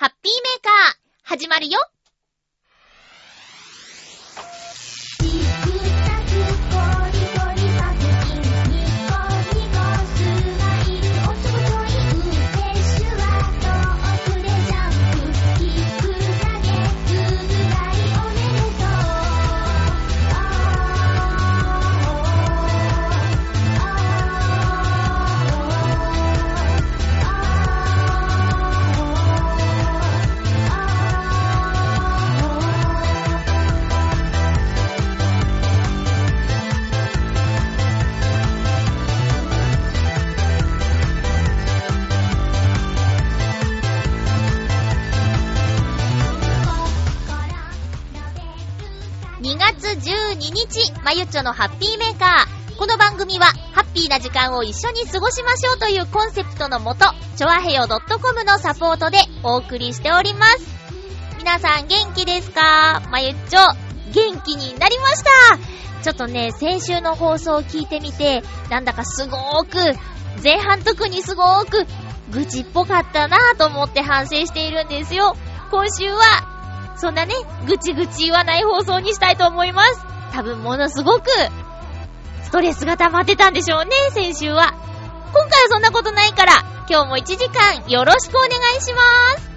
ハッピーメーカー、始まるよ。12日、まゆちょのハッピーメーカー。この番組は、ハッピーな時間を一緒に過ごしましょうというコンセプトのもと、ちょあへよ .com のサポートでお送りしております。皆さん元気ですか？まゆっちょ、元気になりました？ちょっとね、先週の放送を聞いてみて、なんだかすごーく、前半特にすごーく、愚痴っぽかったなぁと思って反省しているんですよ。今週はそんなね、ぐちぐち言わない放送にしたいと思います。多分ものすごく、ストレスが溜まってたんでしょうね、先週は。今回はそんなことないから、今日も1時間よろしくお願いします。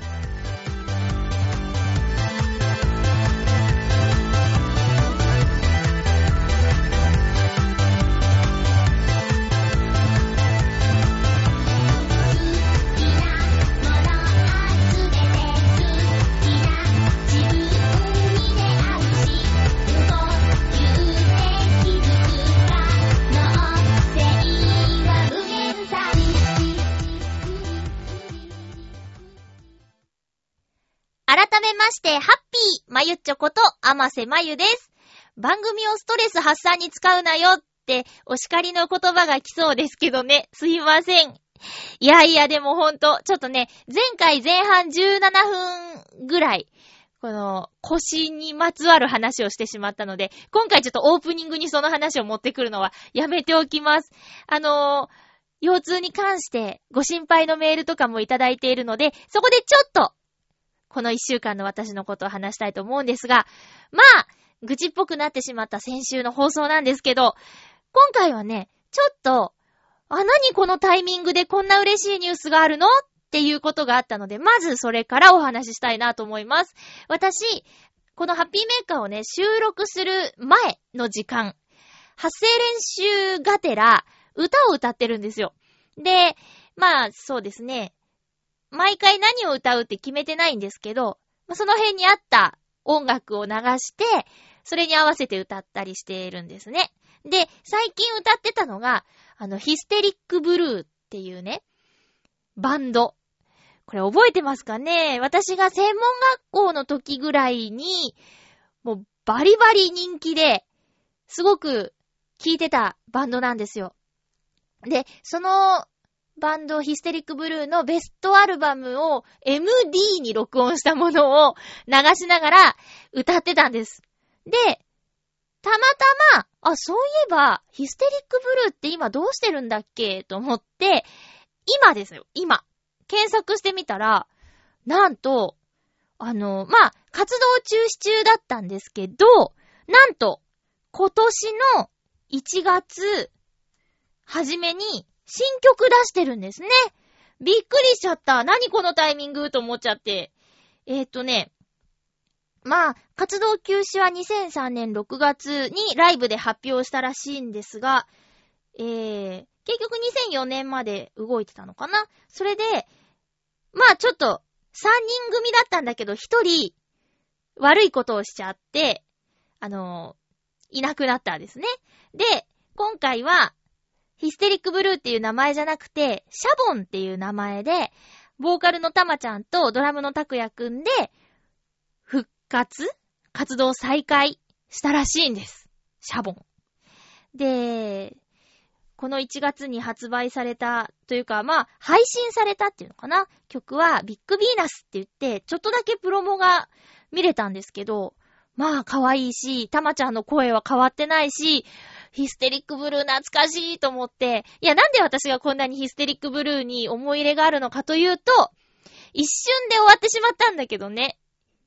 して、ハッピーまゆっちょこと、あませまゆです。番組をストレス発散に使うなよって、お叱りの言葉が来そうですけどね、すいません。いやいや、でもほんと、ちょっとね、前回前半17分ぐらい、この、腰にまつわる話をしてしまったので、今回ちょっとオープニングにその話を持ってくるのはやめておきます。あのー、腰痛に関してご心配のメールとかもいただいているので、そこでちょっとこの一週間の私のことを話したいと思うんですが、まあ、愚痴っぽくなってしまった先週の放送なんですけど、今回はね、ちょっと、あ、何このタイミングでこんな嬉しいニュースがあるのっていうことがあったので、まずそれからお話ししたいなと思います。私、このハッピーメーカーをね、収録する前の時間、発声練習がてら、歌を歌ってるんですよ。で、まあ、そうですね。毎回何を歌うって決めてないんですけど、その辺にあった音楽を流して、それに合わせて歌ったりしているんですね。で、最近歌ってたのが、あの、ヒステリックブルーっていうね、バンド。これ覚えてますかね？私が専門学校の時ぐらいに、もうバリバリ人気で、すごく聴いてたバンドなんですよ。で、そのバンドヒステリックブルーのベストアルバムを MD に録音したものを流しながら歌ってたんです。で、たまたま、あ、そういえば、ヒステリックブルーって今どうしてるんだっけ？と思って、今ですよ、今。検索してみたら、なんと、あの、まあ、活動中止中だったんですけど、なんと、今年の1月、はじめに、新曲出してるんですね。びっくりしちゃった。何このタイミングと思っちゃって。えー、っとね、まあ、活動休止は2003年6月にライブで発表したらしいんですが、えー、結局2004年まで動いてたのかなそれで、まあちょっと、3人組だったんだけど、1人、悪いことをしちゃって、あのいなくなったんですね。で、今回は、ヒステリックブルーっていう名前じゃなくて、シャボンっていう名前で、ボーカルのたまちゃんとドラムのたくやくんで、復活？活動再開したらしいんです。シャボン。で、この1月に発売された、というか、まあ、配信されたっていうのかな？曲は、ビッグビーナスって言って、ちょっとだけプロモが見れたんですけど、まあ、可愛いし、たまちゃんの声は変わってないし、ヒステリックブルー懐かしいと思って、いや、なんで私がこんなにヒステリックブルーに思い入れがあるのかというと、一瞬で終わってしまったんだけどね。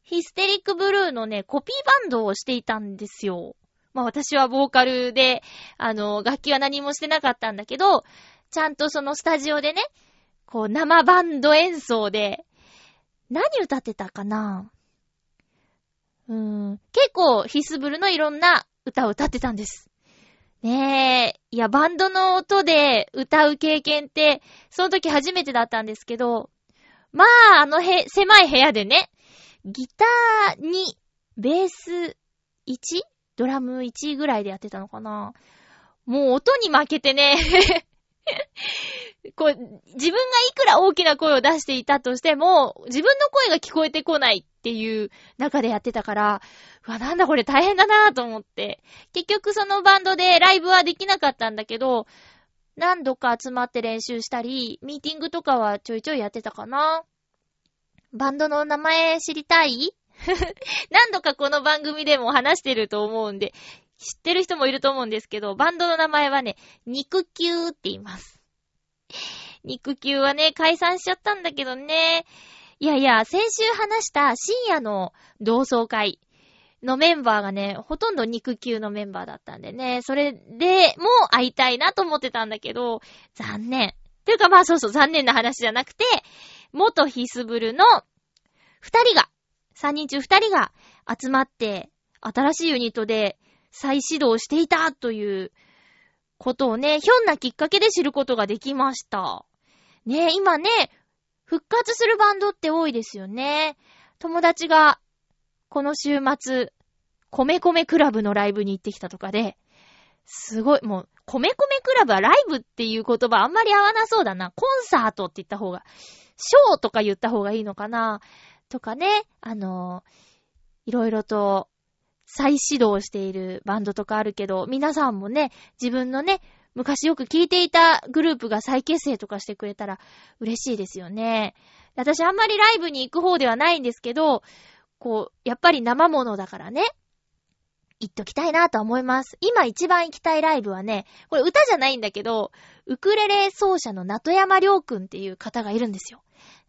ヒステリックブルーのね、コピーバンドをしていたんですよ。まあ私はボーカルで、あの、楽器は何もしてなかったんだけど、ちゃんとそのスタジオでね、こう生バンド演奏で、何歌ってたかな？うーん、結構ヒスブルのいろんな歌を歌ってたんです。ねえ。いや、バンドの音で歌う経験って、その時初めてだったんですけど、まあ、あのへ、狭い部屋でね、ギターに、ベース 1? ドラム1ぐらいでやってたのかなもう音に負けてね こう、自分がいくら大きな声を出していたとしても、自分の声が聞こえてこないっていう中でやってたから、うわ、なんだこれ大変だなぁと思って。結局そのバンドでライブはできなかったんだけど、何度か集まって練習したり、ミーティングとかはちょいちょいやってたかな。バンドの名前知りたい？何度かこの番組でも話してると思うんで、知ってる人もいると思うんですけど、バンドの名前はね、肉球って言います。肉球はね、解散しちゃったんだけどね。いやいや、先週話した深夜の同窓会のメンバーがね、ほとんど肉球のメンバーだったんでね、それでも会いたいなと思ってたんだけど、残念。というかまあそうそう残念な話じゃなくて、元ヒスブルの二人が、三人中二人が集まって、新しいユニットで再始動していたということをね、ひょんなきっかけで知ることができました。ね今ね、復活するバンドって多いですよね。友達が、この週末、米米クラブのライブに行ってきたとかで、すごい、もう、米米クラブはライブっていう言葉あんまり合わなそうだな。コンサートって言った方が、ショーとか言った方がいいのかな。とかね、あのいろいろと再始動しているバンドとかあるけど、皆さんもね、自分のね、昔よく聴いていたグループが再結成とかしてくれたら嬉しいですよね。私あんまりライブに行く方ではないんですけど、こう、やっぱり生物だからね、行っときたいなと思います。今一番行きたいライブはね、これ歌じゃないんだけど、ウクレレ奏者のナトヤマリョウくんっていう方がいるんですよ。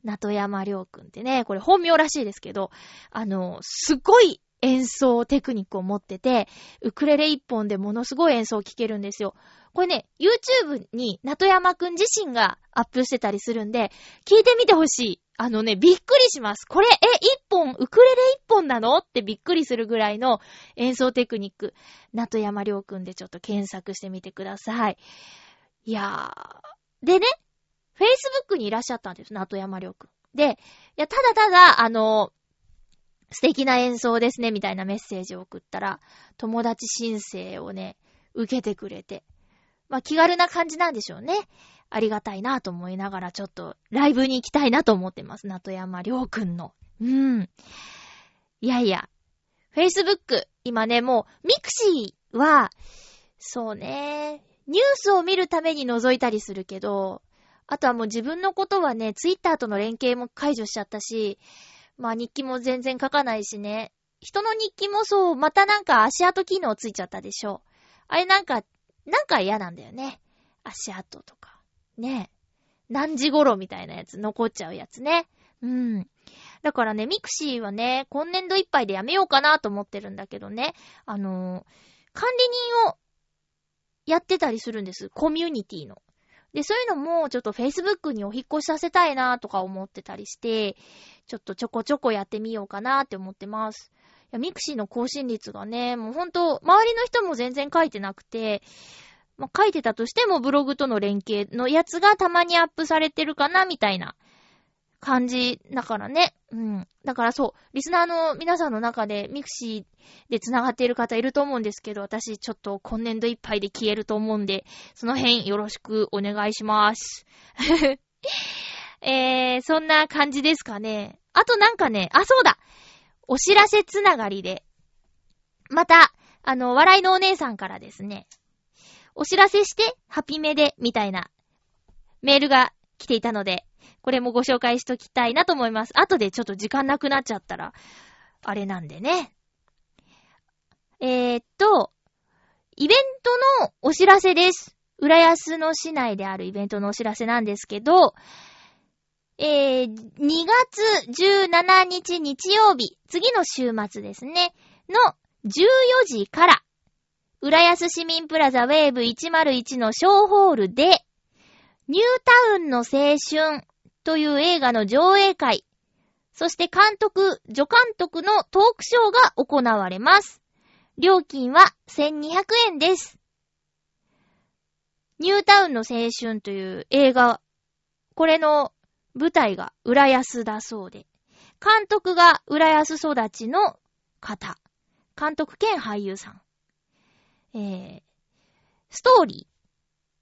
ナトヤマリョウくんってね、これ本名らしいですけど、あの、すごい演奏テクニックを持ってて、ウクレレ一本でものすごい演奏を聴けるんですよ。これね、YouTube に、ナトヤマくん自身がアップしてたりするんで、聞いてみてほしい。あのね、びっくりします。これ、え、一本、ウクレレ一本なの？ってびっくりするぐらいの演奏テクニック。ナトヤマりょうくんでちょっと検索してみてください。いやー。でね、Facebook にいらっしゃったんです、ナトヤマりょうくん。で、いや、ただただ、あの、素敵な演奏ですね、みたいなメッセージを送ったら、友達申請をね、受けてくれて。まあ、気軽な感じなんでしょうね。ありがたいなと思いながら、ちょっと、ライブに行きたいなと思ってます。ナトヤマりょうくんの。うん。いやいや、Facebook、今ね、もう、 mixi は、そうね、ニュースを見るために覗いたりするけど、あとはもう自分のことはね、ツイッターとの連携も解除しちゃったし、まあ日記も全然書かないしね。人の日記もそう、またなんか足跡機能ついちゃったでしょ。あれなんか、なんか嫌なんだよね。足跡とか。ね。何時頃みたいなやつ残っちゃうやつね。うん。だからね、 mixi はね、今年度いっぱいでやめようかなと思ってるんだけどね。あのー、管理人をやってたりするんです。コミュニティの。で、そういうのもちょっと Facebook にお引っ越しさせたいなとか思ってたりして、ちょっとちょこちょこやってみようかなって思ってます。いや、 mixi の更新率がね、もうほんと、周りの人も全然書いてなくて、まあ、書いてたとしてもブログとの連携のやつがたまにアップされてるかな、みたいな感じだからね。うん。だからそう、リスナーの皆さんの中でミクシーで繋がっている方いると思うんですけど、私ちょっと今年度いっぱいで消えると思うんで、その辺よろしくお願いします。えー、そんな感じですかね。あとなんかね、あ、そうだお知らせつながりで、また、あの、笑いのお姉さんからですね、お知らせして、ハピメで、みたいな、メールが来ていたので、これもご紹介しときたいなと思います。後でちょっと時間なくなっちゃったら、あれなんでね。えー、っと、イベントのお知らせです。浦安の市内であるイベントのお知らせなんですけど、えー、2月17日日曜日、次の週末ですね、の14時から、浦安市民プラザウェーブ101のショーホールで、ニュータウンの青春という映画の上映会、そして監督、助監督のトークショーが行われます。料金は1200円です。ニュータウンの青春という映画、これの舞台が浦安だそうで、監督が浦安育ちの方、監督兼俳優さん。えー、ストーリー。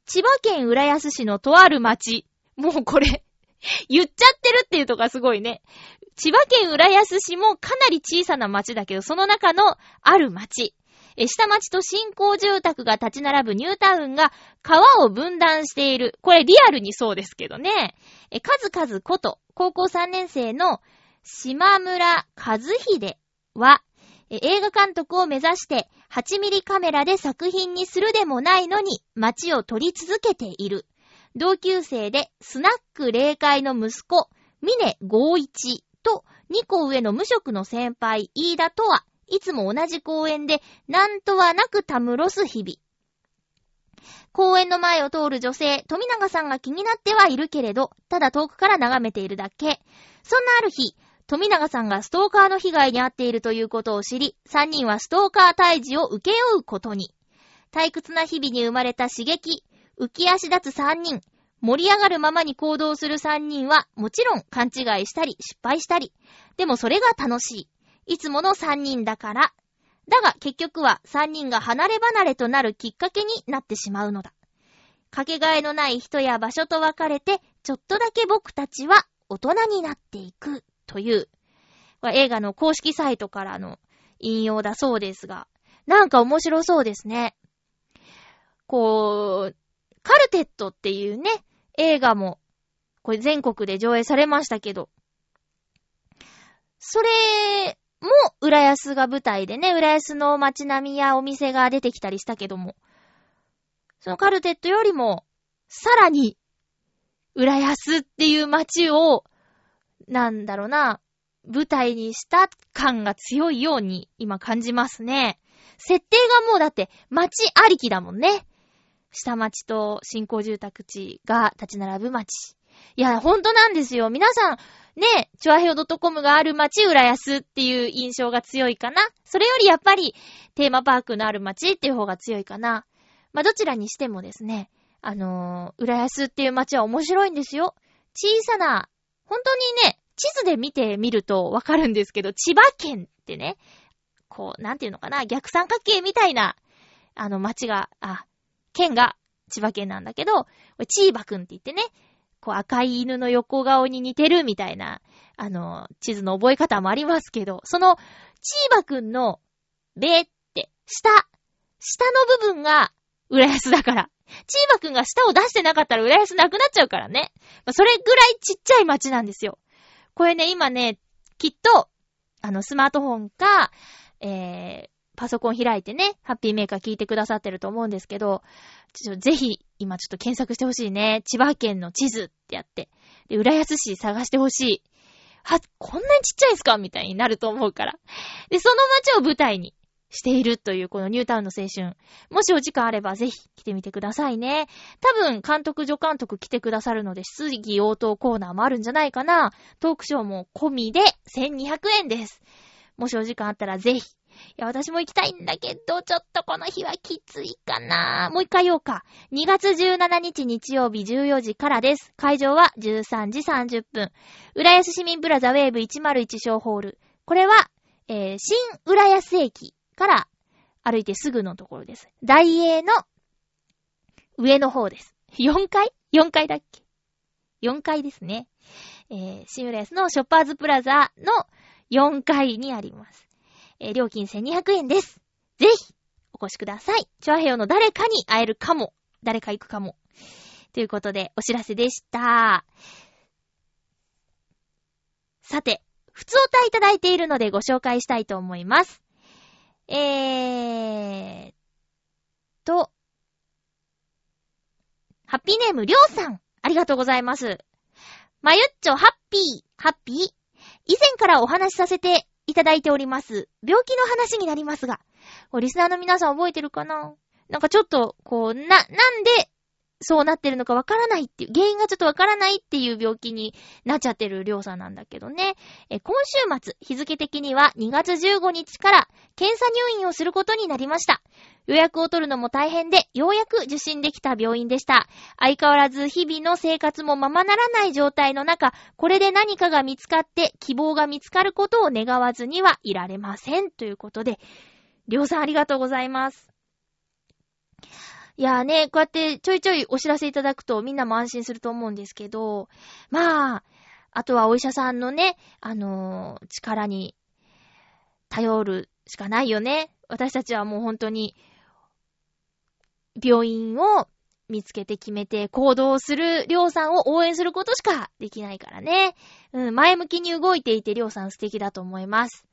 千葉県浦安市のとある町。もうこれ 言っちゃってるっていうとがすごいね。千葉県浦安市もかなり小さな町だけど、その中のある町。え下町と新興住宅が立ち並ぶニュータウンが川を分断している。これリアルにそうですけどね。え数々こと、高校3年生の島村和秀は、映画監督を目指して8ミリカメラで作品にするでもないのに街を撮り続けている。同級生でスナック霊界の息子、峰豪一と2個上の無職の先輩、飯田とは、いつも同じ公園で、なんとはなくたむろす日々。公園の前を通る女性、富永さんが気になってはいるけれど、ただ遠くから眺めているだけ。そんなある日、富永さんがストーカーの被害に遭っているということを知り、3人はストーカー退治を受け負うことに。退屈な日々に生まれた刺激、浮き足立つ3人、盛り上がるままに行動する3人は、もちろん勘違いしたり、失敗したり。でもそれが楽しい。いつもの3人だから。だが結局は3人が離れ離れとなるきっかけになってしまうのだ。かけがえのない人や場所と別れて、ちょっとだけ僕たちは大人になっていくという、映画の公式サイトからの引用だそうですが、なんか面白そうですね。こう、カルテットっていうね、映画も、これ全国で上映されましたけど、それも、浦安が舞台でね、浦安の街並みやお店が出てきたりしたけども、そのカルテットよりも、さらに、浦安っていう街を、なんだろうな、舞台にした感が強いように今感じますね。設定がもうだって街ありきだもんね。下町と新興住宅地が立ち並ぶ町。いや、ほんとなんですよ。皆さん、ね、チュアヘオ .com がある町、浦安っていう印象が強いかな。それよりやっぱり、テーマパークのある町っていう方が強いかな。まあ、どちらにしてもですね、あのー、浦安っていう町は面白いんですよ。小さな、本当にね、地図で見てみるとわかるんですけど、千葉県ってね、こう、なんていうのかな、逆三角形みたいな、あの町が、あ、県が千葉県なんだけど、チーバくんって言ってね、こう赤い犬の横顔に似てるみたいな、あの、地図の覚え方もありますけど、その、チーバくんの、べって、下、下の部分が、浦安だから。チーバくんが下を出してなかったら浦安なくなっちゃうからね。それぐらいちっちゃい町なんですよ。これね、今ね、きっと、あの、スマートフォンか、えー、パソコン開いてね、ハッピーメーカー聞いてくださってると思うんですけど、ぜひ、今ちょっと検索してほしいね。千葉県の地図ってやって。で、浦安市探してほしい。は、こんなにちっちゃいんすかみたいになると思うから。で、その街を舞台にしているというこのニュータウンの青春。もしお時間あればぜひ来てみてくださいね。多分監督助監督来てくださるので質疑応答コーナーもあるんじゃないかな。トークショーも込みで1200円です。もしお時間あったらぜひや、私も行きたいんだけど、ちょっとこの日はきついかな。もう一回言おうか。2月17日日曜日14時からです。会場は13時30分。浦安市民プラザウェーブ101小ホール。これは、えー、新浦安駅から歩いてすぐのところです。大英の上の方です。4階 ?4 階だっけ ?4 階ですね。えー、新浦安のショッパーズプラザの4階にあります。え、料金1200円です。ぜひ、お越しください。チョアヘヨの誰かに会えるかも。誰か行くかも。ということで、お知らせでした。さて、普通お歌いただいているのでご紹介したいと思います。えーと、ハッピーネームりょうさん、ありがとうございます。まゆっちょハッピー、ハッピー。以前からお話しさせていただいております、病気の話になりますが、リスナーの皆さん覚えてるかな？なんかちょっと、こう、な、なんでそうなってるのかわからないっていう、原因がちょっとわからないっていう病気になっちゃってるりょうさんなんだけどね。え、今週末、日付的には2月15日から検査入院をすることになりました。予約を取るのも大変で、ようやく受診できた病院でした。相変わらず日々の生活もままならない状態の中、これで何かが見つかって希望が見つかることを願わずにはいられません。ということで、りょうさんありがとうございます。いやーね、こうやってちょいちょいお知らせいただくとみんなも安心すると思うんですけど、まあ、あとはお医者さんのね、あのー、力に頼るしかないよね。私たちはもう本当に、病院を見つけて決めて行動するりょうさんを応援することしかできないからね。うん、前向きに動いていてりょうさん素敵だと思います。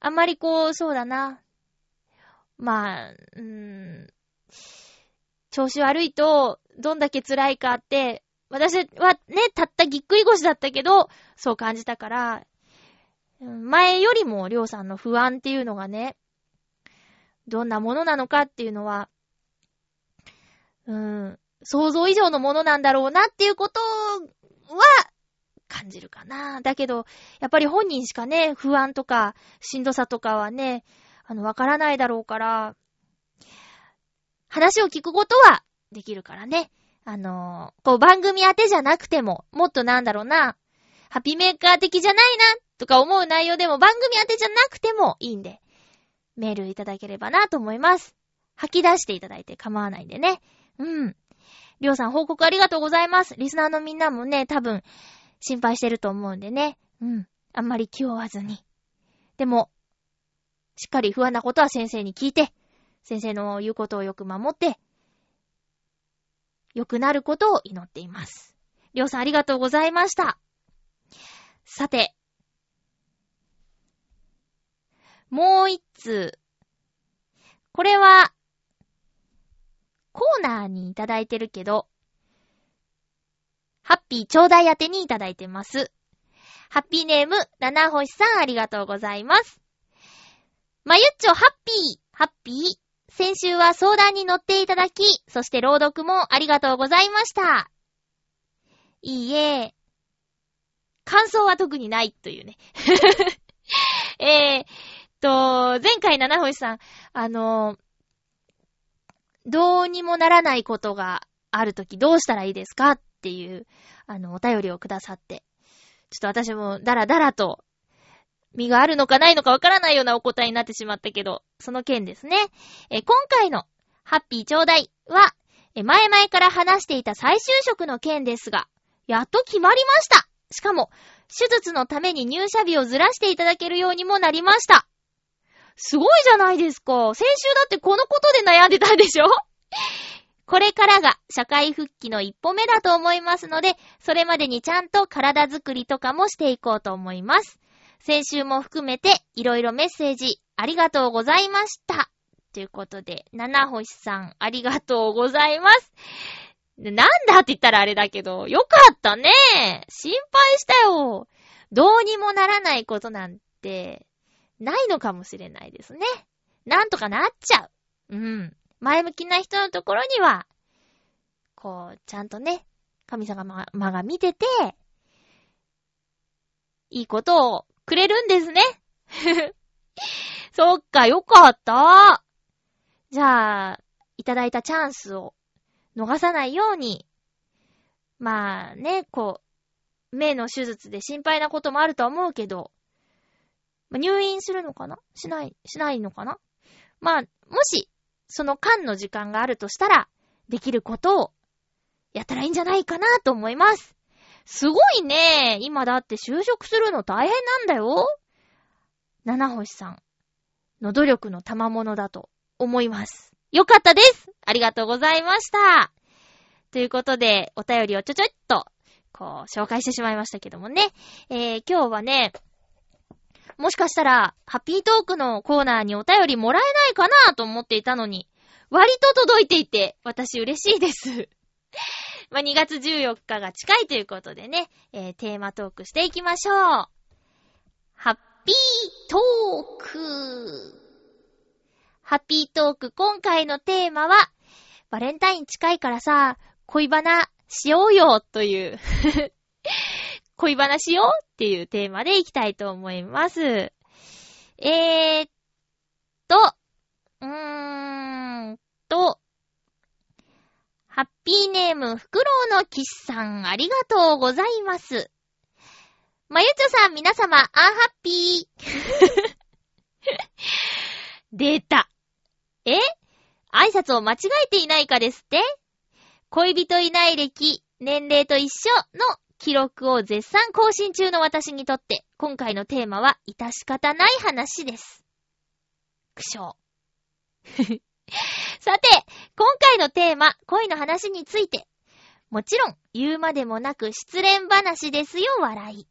あんまりこう、そうだな。まあ、うーん、調子悪いと、どんだけ辛いかって、私はね、たったぎっくり腰だったけど、そう感じたから、前よりもりょうさんの不安っていうのがね、どんなものなのかっていうのは、うん、想像以上のものなんだろうなっていうことは感じるかな。だけど、やっぱり本人しかね、不安とかしんどさとかはね、あの、わからないだろうから、話を聞くことはできるからね。あのー、こう番組宛てじゃなくても、もっとなんだろうな、ハピメーカー的じゃないな、とか思う内容でも番組宛てじゃなくてもいいんで、メールいただければなと思います。吐き出していただいて構わないんでね。うん。りょうさん報告ありがとうございます。リスナーのみんなもね、多分、心配してると思うんでね。うん。あんまり気負わずに。でも、しっかり不安なことは先生に聞いて、先生の言うことをよく守って、良くなることを祈っています。りょうさんありがとうございました。さて、もう一通。これは、コーナーにいただいてるけど、ハッピーちょうだい宛てにいただいてます。ハッピーネーム、七星さんありがとうございます。まゆっちょハッピー、ハッピー、先週は相談に乗っていただき、そして朗読もありがとうございました。いいえ、感想は特にないというね。えーと、前回七星さん、あの、どうにもならないことがあるときどうしたらいいですかっていう、あの、お便りをくださって。ちょっと私もダラダラと身があるのかないのかわからないようなお答えになってしまったけど、その件ですね。え今回のハッピーちょうだいは、前々から話していた再就職の件ですが、やっと決まりました。しかも、手術のために入社日をずらしていただけるようにもなりました。すごいじゃないですか。先週だってこのことで悩んでたんでしょ？これからが社会復帰の一歩目だと思いますので、それまでにちゃんと体づくりとかもしていこうと思います。先週も含めていろいろメッセージありがとうございました。ということで、七星さんありがとうございます。なんだって言ったらあれだけど、よかったね。心配したよ。どうにもならないことなんて、ないのかもしれないですね。なんとかなっちゃう。うん。前向きな人のところには、こう、ちゃんとね、神様が見てて、いいことをくれるんですね。そっか、よかった。じゃあ、いただいたチャンスを逃さないように、まあね、こう、目の手術で心配なこともあると思うけど、入院するのかな？しない、しないのかな？まあ、もし、その間の時間があるとしたら、できることをやったらいいんじゃないかなと思います。すごいね。今だって就職するの大変なんだよ。七星さんの努力の賜物だと思います。よかったですありがとうございましたということで、お便りをちょちょっと、こう、紹介してしまいましたけどもね。えー、今日はね、もしかしたら、ハッピートークのコーナーにお便りもらえないかなと思っていたのに、割と届いていて、私嬉しいです。まあ、2月14日が近いということでね、えー、テーマトークしていきましょう。ハッピートーク。ハッピートーク、今回のテーマは、バレンタイン近いからさ、恋バナしようよという 恋バナしようっていうテーマでいきたいと思います。えーっと、うーんと、ハッピーネーム、フクロウのキスさん、ありがとうございます。まゆちょさん、皆様、アンハッピー。出た。え？挨拶を間違えていないかですって？恋人いない歴、年齢と一緒の記録を絶賛更新中の私にとって、今回のテーマは、致し方ない話です。苦笑。さて、今回のテーマ、恋の話について。もちろん、言うまでもなく失恋話ですよ、笑い。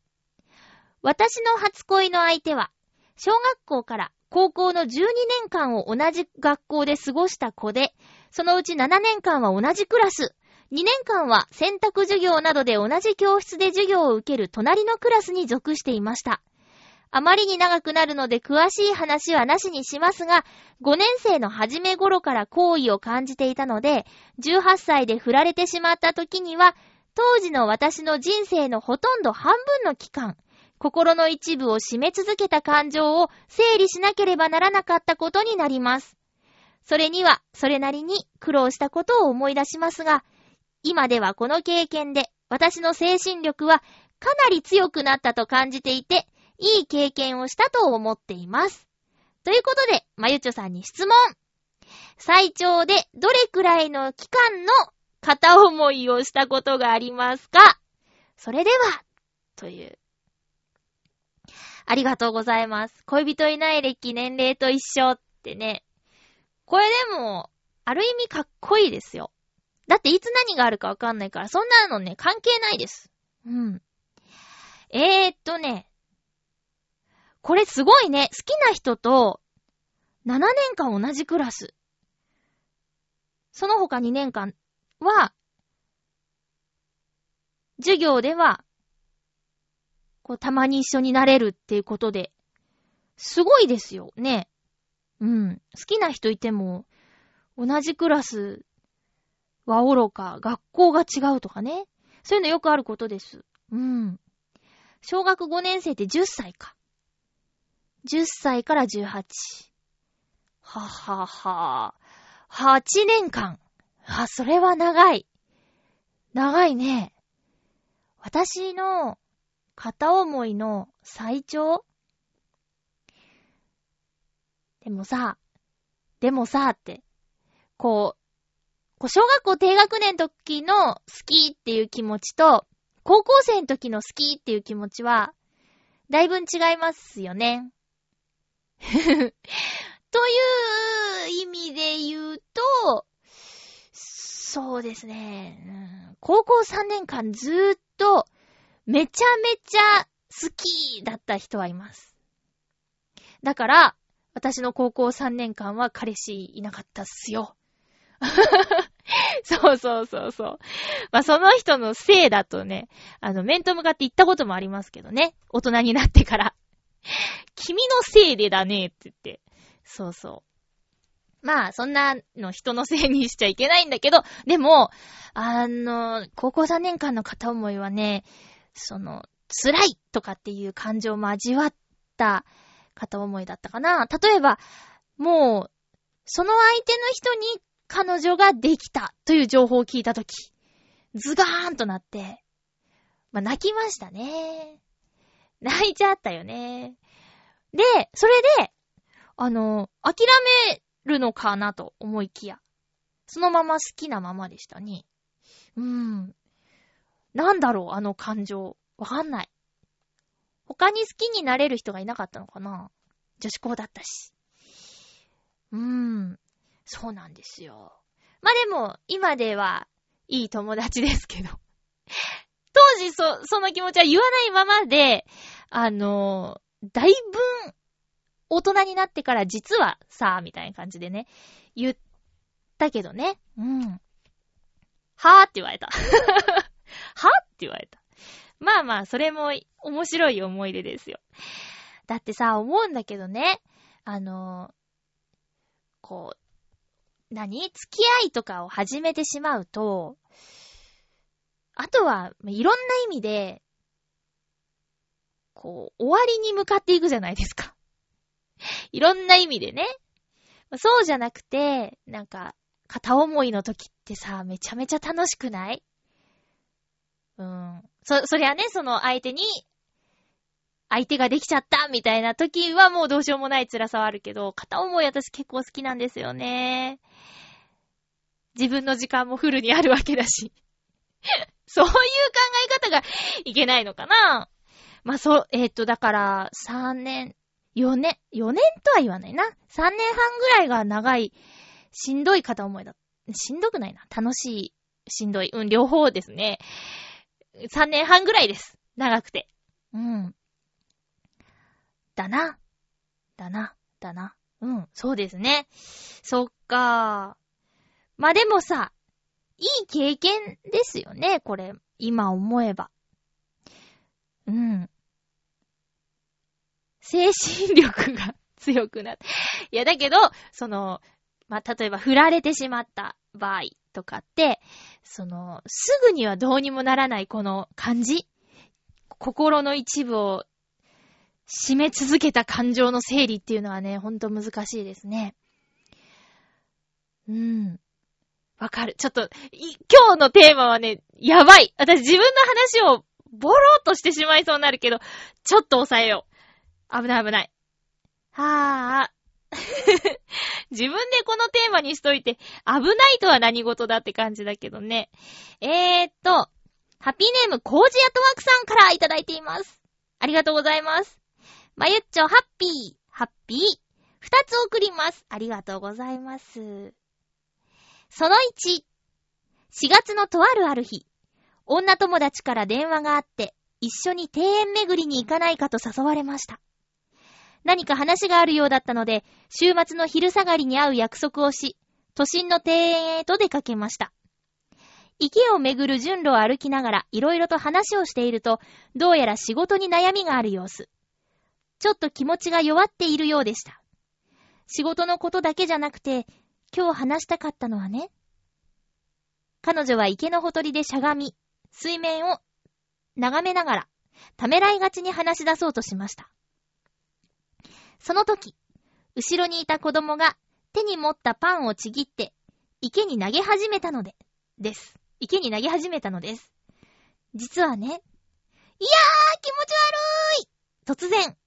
私の初恋の相手は、小学校から高校の12年間を同じ学校で過ごした子で、そのうち7年間は同じクラス、2年間は選択授業などで同じ教室で授業を受ける隣のクラスに属していました。あまりに長くなるので詳しい話はなしにしますが、5年生の初め頃から好意を感じていたので、18歳で振られてしまった時には、当時の私の人生のほとんど半分の期間、心の一部を締め続けた感情を整理しなければならなかったことになります。それには、それなりに苦労したことを思い出しますが、今ではこの経験で私の精神力はかなり強くなったと感じていて、いい経験をしたと思っています。ということで、まゆちょさんに質問。最長でどれくらいの期間の片思いをしたことがありますか？それでは、というありがとうございます。恋人いない歴年齢と一緒ってね。これでも、ある意味かっこいいですよ。だっていつ何があるかわかんないから、そんなのね、関係ないです。うん。えー、っとね。これすごいね。好きな人と、7年間同じクラス。その他2年間は、授業ではこう、たまに一緒になれるっていうことで、すごいですよ、ね。うん。好きな人いても、同じクラスはおろか、学校が違うとかね。そういうのよくあることです。うん。小学5年生って10歳か。10歳から18。はっはっは。8年間。あ、それは長い。長いね。私の片思いの最長？でもさ、でもさ、って、こう、こう小学校低学年の時の好きっていう気持ちと、高校生の時の好きっていう気持ちは、だいぶ違いますよね。という意味で言うと、そうですね。高校3年間ずーっとめちゃめちゃ好きだった人はいます。だから、私の高校3年間は彼氏いなかったっすよ。そうそうそうそう。まあ、その人のせいだとね、あの、面と向かって言ったこともありますけどね。大人になってから。君のせいでだねって言って。そうそう。まあ、そんなの人のせいにしちゃいけないんだけど、でも、あの、高校3年間の片思いはね、その、辛いとかっていう感情も味わった片思いだったかな。例えば、もう、その相手の人に彼女ができたという情報を聞いたとき、ズガーンとなって、まあ、泣きましたね。泣いちゃったよね。で、それで、あの、諦めるのかなと思いきや、そのまま好きなままでしたね。うーん。なんだろう、あの感情。わかんない。他に好きになれる人がいなかったのかな女子校だったし。うーん。そうなんですよ。まあ、でも、今では、いい友達ですけど。そ、その気持ちは言わないままで、あの、だいぶ、大人になってから実はさ、みたいな感じでね、言ったけどね。うん。はぁって言われた。はって言われた。まあまあ、それも面白い思い出ですよ。だってさ、思うんだけどね、あの、こう、何？付き合いとかを始めてしまうと、あとは、いろんな意味で、こう、終わりに向かっていくじゃないですか。いろんな意味でね。そうじゃなくて、なんか、片思いの時ってさ、めちゃめちゃ楽しくない？うん。そ、そりゃね、その相手に、相手ができちゃったみたいな時はもうどうしようもない辛さはあるけど、片思い私結構好きなんですよね。自分の時間もフルにあるわけだし。そういう考え方がいけないのかなまあ、そう、えっ、と、だから、3年、4年、4年とは言わないな。3年半ぐらいが長い、しんどい片思いだ。しんどくないな。楽しい、しんどい。うん、両方ですね。3年半ぐらいです。長くて。うん。だな。だな。だな。うん、そうですね。そっかまあ、でもさ、いい経験ですよね、これ。今思えば。うん。精神力が強くなって。いや、だけど、その、まあ、例えば振られてしまった場合とかって、その、すぐにはどうにもならないこの感じ心の一部を締め続けた感情の整理っていうのはね、ほんと難しいですね。うん。わかる。ちょっと、今日のテーマはね、やばい。私自分の話をボローとしてしまいそうになるけど、ちょっと抑えよう。危ない危ない。はぁ。自分でこのテーマにしといて、危ないとは何事だって感じだけどね。えーっと、ハッピーネームコージアトワークさんからいただいています。ありがとうございます。まゆっちょ、ハッピー、ハッピー。二つ送ります。ありがとうございます。その1、4月のとあるある日、女友達から電話があって、一緒に庭園巡りに行かないかと誘われました。何か話があるようだったので、週末の昼下がりに会う約束をし、都心の庭園へと出かけました。池を巡る順路を歩きながらいろいろと話をしていると、どうやら仕事に悩みがある様子。ちょっと気持ちが弱っているようでした。仕事のことだけじゃなくて、今日話したかったのはね。彼女は池のほとりでしゃがみ、水面を眺めながら、ためらいがちに話し出そうとしました。その時、後ろにいた子供が手に持ったパンをちぎって、池に投げ始めたので、です。池に投げ始めたのです。実はね、いやー気持ち悪い突然、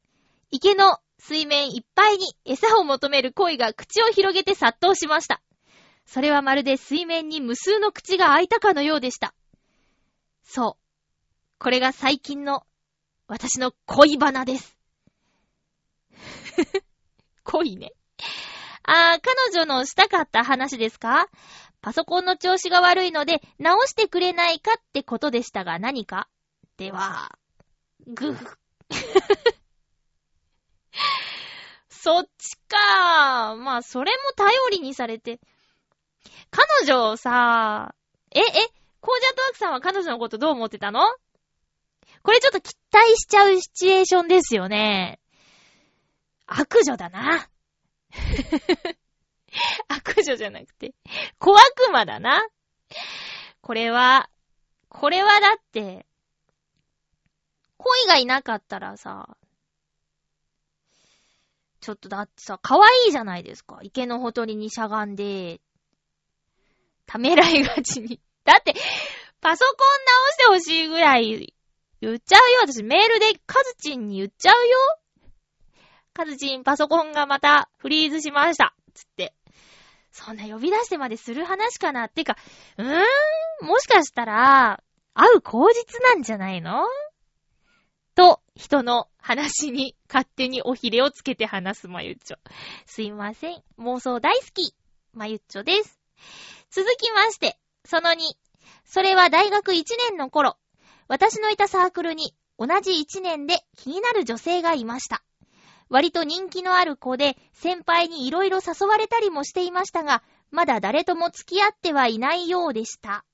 池の水面いっぱいに餌を求める鯉が口を広げて殺到しました。それはまるで水面に無数の口が開いたかのようでした。そう。これが最近の私の恋バナです。恋ね。あー、彼女のしたかった話ですか？パソコンの調子が悪いので直してくれないかってことでしたが何か？では、ぐふ。そっちか。まあ、それも頼りにされて。彼女をさ、え、え、コージャートワークさんは彼女のことどう思ってたの？これちょっと期待しちゃうシチュエーションですよね。悪女だな。悪女じゃなくて、小悪魔だな。これは、これはだって、恋がいなかったらさ、ちょっとだってさ、可愛いじゃないですか。池のほとりにしゃがんで、ためらいがちに。だって、パソコン直してほしいぐらい言っちゃうよ。私メールでカズチンに言っちゃうよ。カズチンパソコンがまたフリーズしました。つって。そんな呼び出してまでする話かなってか、うーん？もしかしたら、会う口実なんじゃないの？と、人の話に勝手におひれをつけて話すまゆっちょ。すいません。妄想大好き、まゆっちょです。続きまして、その2。それは大学1年の頃、私のいたサークルに同じ1年で気になる女性がいました。割と人気のある子で、先輩に色々誘われたりもしていましたが、まだ誰とも付き合ってはいないようでした。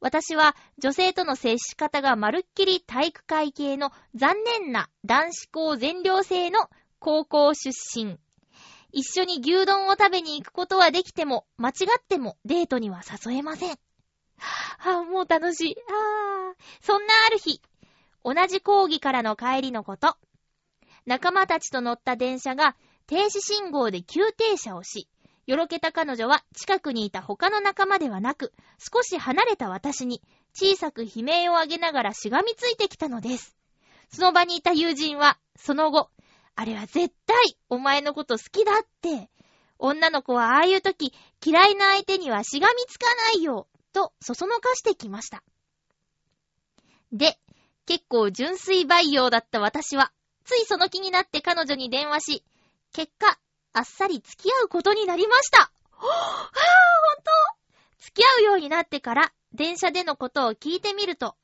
私は女性との接し方がまるっきり体育会系の残念な男子校全寮制の高校出身。一緒に牛丼を食べに行くことはできても、間違ってもデートには誘えません。ああ、もう楽しい。ああ、そんなある日、同じ講義からの帰りのこと。仲間たちと乗った電車が停止信号で急停車をし、よろけた彼女は近くにいた他の仲間ではなく、少し離れた私に小さく悲鳴を上げながらしがみついてきたのです。その場にいた友人は、その後、あれは絶対お前のこと好きだって、女の子はああいう時嫌いな相手にはしがみつかないよ、とそそのかしてきました。で、結構純粋培養だった私は、ついその気になって彼女に電話し、結果、あっさり付き合うことになりました。はぁ、ほんと付き合うようになってから、電車でのことを聞いてみると、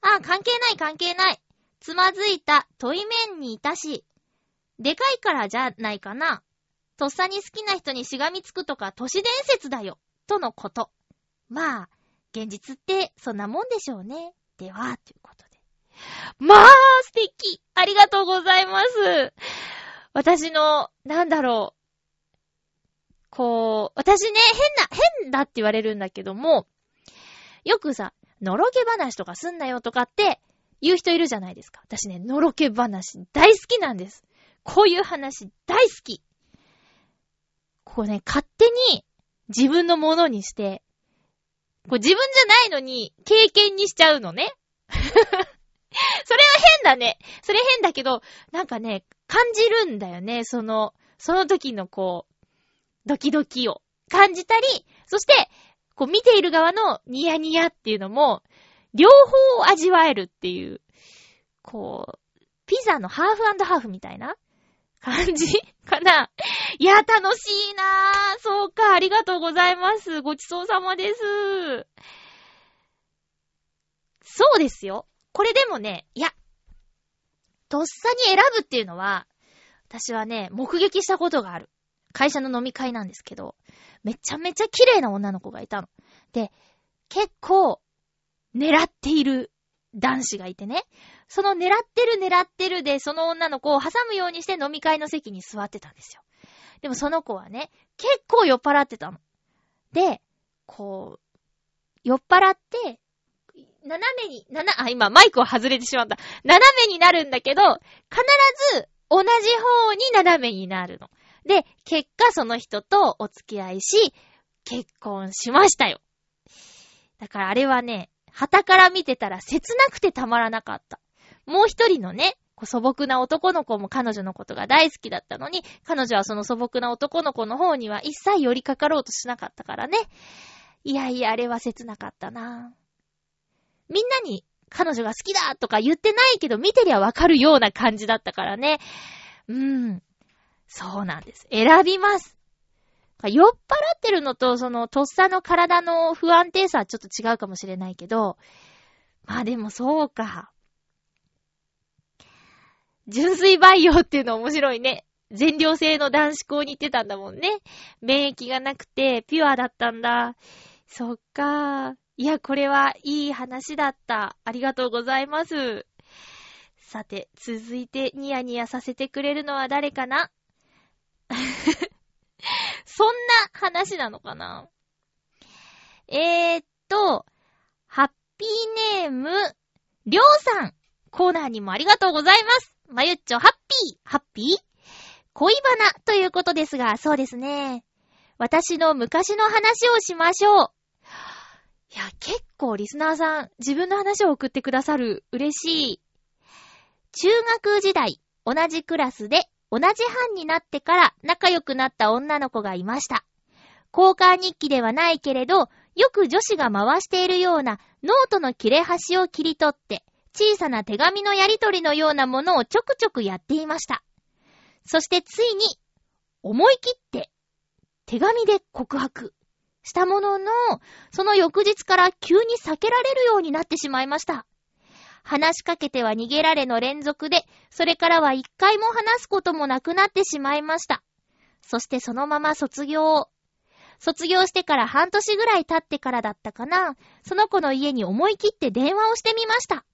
ああ、関係ない関係ない。つまずいた問い面にいたし、でかいからじゃないかな。とっさに好きな人にしがみつくとか都市伝説だよ。とのこと。まあ、現実ってそんなもんでしょうね。では、ということで。まあ、素敵ありがとうございます。私の、なんだろう。こう、私ね、変な、変だって言われるんだけども、よくさ、のろけ話とかすんなよとかって言う人いるじゃないですか。私ね、のろけ話大好きなんです。こういう話大好き。こうね、勝手に自分のものにして、こう自分じゃないのに経験にしちゃうのね。それは変だね。それ変だけど、なんかね、感じるんだよね。その、その時のこう、ドキドキを感じたり、そして、こう見ている側のニヤニヤっていうのも、両方を味わえるっていう、こう、ピザのハーフハーフみたいな感じ かないや、楽しいなぁ。そうか、ありがとうございます。ごちそうさまです。そうですよ。これでもね、いや、とっさに選ぶっていうのは、私はね、目撃したことがある。会社の飲み会なんですけど、めちゃめちゃ綺麗な女の子がいたの。で、結構、狙っている男子がいてね。その狙ってる狙ってるで、その女の子を挟むようにして飲み会の席に座ってたんですよ。でもその子はね、結構酔っ払ってたの。で、こう、酔っ払って、斜めに、なな、あ、今マイクを外れてしまった。斜めになるんだけど、必ず同じ方に斜めになるの。で、結果その人とお付き合いし、結婚しましたよ。だからあれはね、旗から見てたら切なくてたまらなかった。もう一人のね、素朴な男の子も彼女のことが大好きだったのに、彼女はその素朴な男の子の方には一切寄りかかろうとしなかったからね。いやいや、あれは切なかったな。みんなに彼女が好きだとか言ってないけど、見てりゃわかるような感じだったからね。うん。そうなんです。選びます。酔っ払ってるのと、その、とっさの体の不安定さはちょっと違うかもしれないけど、まあでもそうか。純粋培養っていうの面白いね。全寮制の男子校に行ってたんだもんね。免疫がなくて、ピュアだったんだ。そっか。いや、これはいい話だった。ありがとうございます。さて、続いてニヤニヤさせてくれるのは誰かな？そんな話なのかな？えー、っと、ハッピーネーム、りょうさん。コーナーにもありがとうございます。まゆっちょ、ハッピー、ハッピー？恋バナということですが、そうですね。私の昔の話をしましょう。いや、結構リスナーさん、自分の話を送ってくださる。嬉しい。中学時代、同じクラスで同じ班になってから仲良くなった女の子がいました。交換日記ではないけれど、よく女子が回しているようなノートの切れ端を切り取って、小さな手紙のやりとりのようなものをちょくちょくやっていました。そしてついに、思い切って、手紙で告白したものの、その翌日から急に避けられるようになってしまいました。話しかけては逃げられの連続で、それからは一回も話すこともなくなってしまいました。そしてそのまま卒業。卒業してから半年ぐらい経ってからだったかな。その子の家に思い切って電話をしてみました。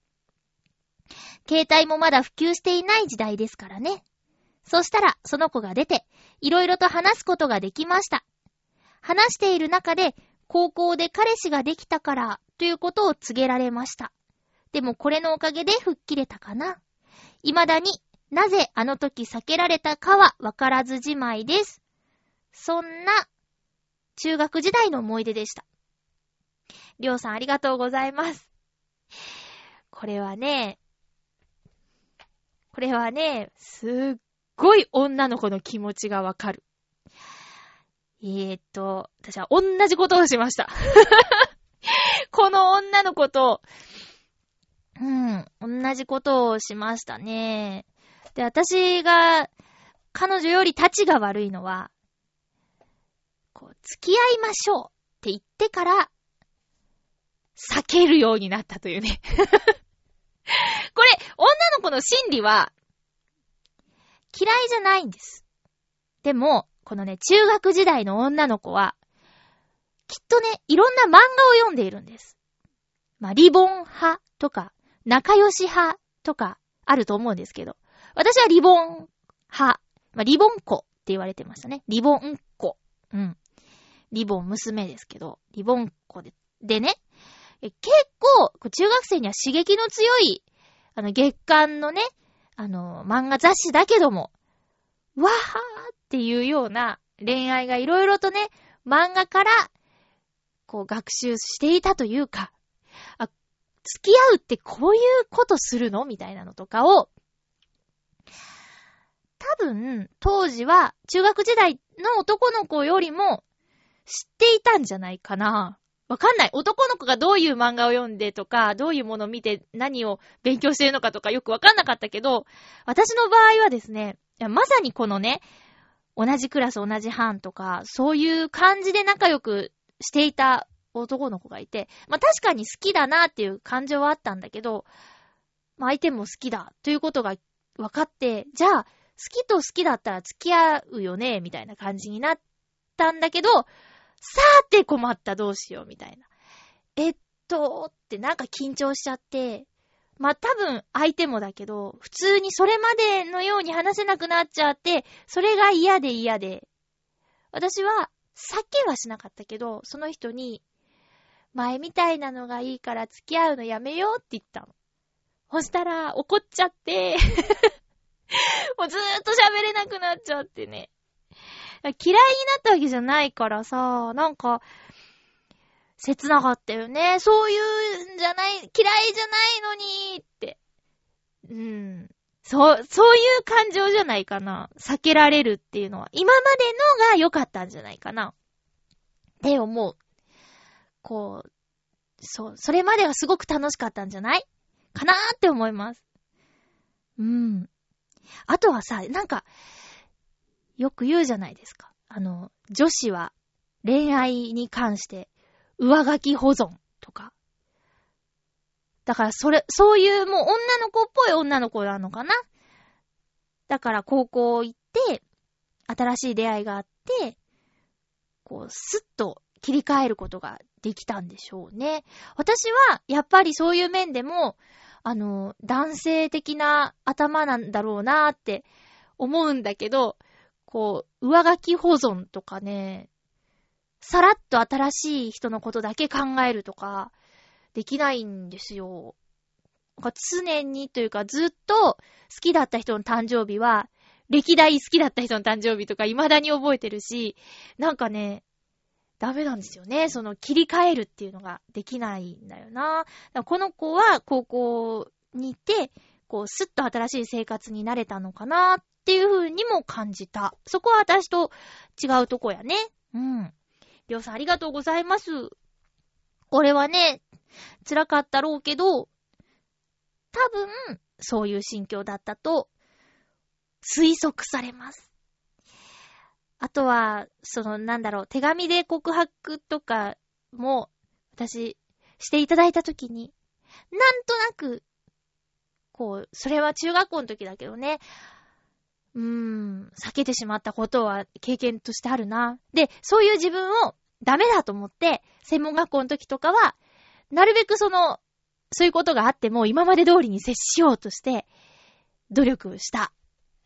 携帯もまだ普及していない時代ですからね。そしたら、その子が出て、いろいろと話すことができました。話している中で、高校で彼氏ができたから、ということを告げられました。でもこれのおかげで吹っ切れたかな。未だになぜあの時避けられたかはわからずじまいです。そんな中学時代の思い出でした。りょうさんありがとうございます。これはね、これはね、すっごい女の子の気持ちがわかる。えー、っと、私は同じことをしました。この女の子と、うん、同じことをしましたね。で、私が、彼女より立ちが悪いのは、こう、付き合いましょうって言ってから、避けるようになったというね これ、女の子の心理は、嫌いじゃないんです。でも、このね、中学時代の女の子は、きっとね、いろんな漫画を読んでいるんです。まあ、リボン派とか、仲良し派とか、あると思うんですけど、私はリボン派。まあ、リボン子って言われてましたね。リボン子。うん。リボン娘ですけど、リボン子で。でね、結構、中学生には刺激の強い、あの、月刊のね、あの、漫画雑誌だけども、わーっっていうような恋愛がいろいろとね、漫画から、こう、学習していたというか、あ、付き合うってこういうことするの？みたいなのとかを、多分、当時は中学時代の男の子よりも知っていたんじゃないかな。わかんない。男の子がどういう漫画を読んでとか、どういうものを見て何を勉強してるのかとかよくわかんなかったけど、私の場合はですね、まさにこのね、同じクラス同じ班とか、そういう感じで仲良くしていた男の子がいて、まあ確かに好きだなっていう感情はあったんだけど、まあ相手も好きだということが分かって、じゃあ好きと好きだったら付き合うよね、みたいな感じになったんだけど、さーて困ったどうしよう、みたいな。えっと、ってなんか緊張しちゃって、まあ、多分相手もだけど、普通にそれまでのように話せなくなっちゃって、それが嫌で嫌で。私は、避けはしなかったけど、その人に、前みたいなのがいいから付き合うのやめようって言ったの。そしたら、怒っちゃって もうずーっと喋れなくなっちゃってね。嫌いになったわけじゃないからさ、なんか、切なかったよね。そういうんじゃない、嫌いじゃないのにって。うん。そう、そういう感情じゃないかな。避けられるっていうのは。今までのが良かったんじゃないかな。って思う。こう、そう、それまではすごく楽しかったんじゃないかなーって思います。うん。あとはさ、なんか、よく言うじゃないですか。あの、女子は恋愛に関して上書き保存とか。だからそれ、そういうもう女の子っぽい女の子なのかな？だから高校行って、新しい出会いがあって、こう、スッと切り替えることができたんでしょうね。私は、やっぱりそういう面でも、あの、男性的な頭なんだろうなーって思うんだけど、こう、上書き保存とかね、さらっと新しい人のことだけ考えるとか、できないんですよ。常にというかずっと好きだった人の誕生日は、歴代好きだった人の誕生日とか未だに覚えてるし、なんかね、ダメなんですよね。その切り替えるっていうのができないんだよな。この子は高校に行って、こう、スッと新しい生活になれたのかなっていう風にも感じた。そこは私と違うとこやね。うん。りょうさんありがとうございます。俺はね、辛かったろうけど、多分、そういう心境だったと推測されます。あとは、その、なんだろう、手紙で告白とかも、私、していただいたときに、なんとなく、こう、それは中学校の時だけどね、うーん、避けてしまったことは経験としてあるな。で、そういう自分をダメだと思って、専門学校の時とかは、なるべくその、そういうことがあっても今まで通りに接しようとして、努力した。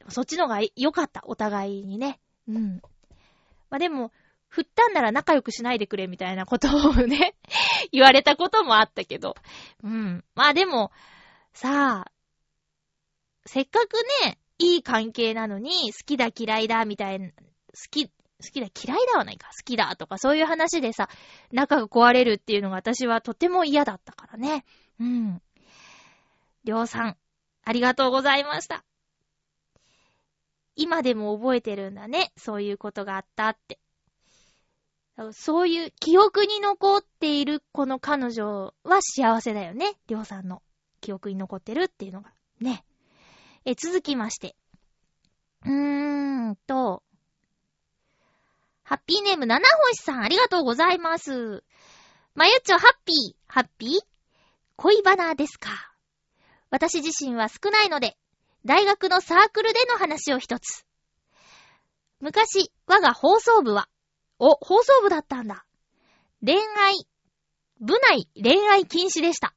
そっちのが良かった、お互いにね。うん。まあ、でも、振ったんなら仲良くしないでくれみたいなことをね 言われたこともあったけど。うん。まあでも、さあ、せっかくね、いい関係なのに、好きだ嫌いだみたいな、好き、好きだ嫌いだはないか、好きだとかそういう話でさ、仲が壊れるっていうのが私はとても嫌だったからね。うん。りょうさん、ありがとうございました。今でも覚えてるんだね。そういうことがあったって。そういう記憶に残っているこの彼女は幸せだよね。りょうさんの記憶に残ってるっていうのが。ね。え、続きまして。うーんと、ハッピーネーム七星さんありがとうございます。まゆっちょハッピー、ハッピー？恋バナーですか。私自身は少ないので、大学のサークルでの話を一つ。昔、我が放送部は、お、放送部だったんだ。恋愛、部内恋愛禁止でした。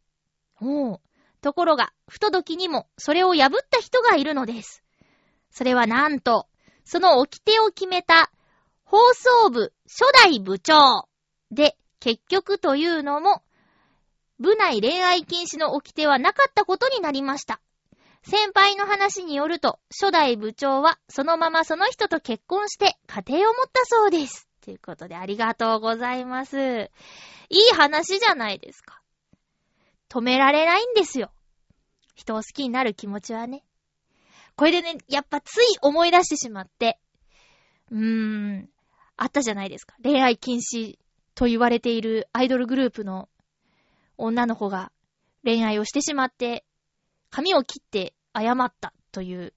おう。ところが、不届きにもそれを破った人がいるのです。それはなんと、その掟を決めた放送部初代部長で、結局というのも、部内恋愛禁止の掟はなかったことになりました。先輩の話によると、初代部長はそのままその人と結婚して家庭を持ったそうです。ということでありがとうございます。いい話じゃないですか。止められないんですよ。人を好きになる気持ちはね。これでね、やっぱつい思い出してしまって、うーん、あったじゃないですか。恋愛禁止と言われているアイドルグループの女の子が恋愛をしてしまって、髪を切って謝ったという。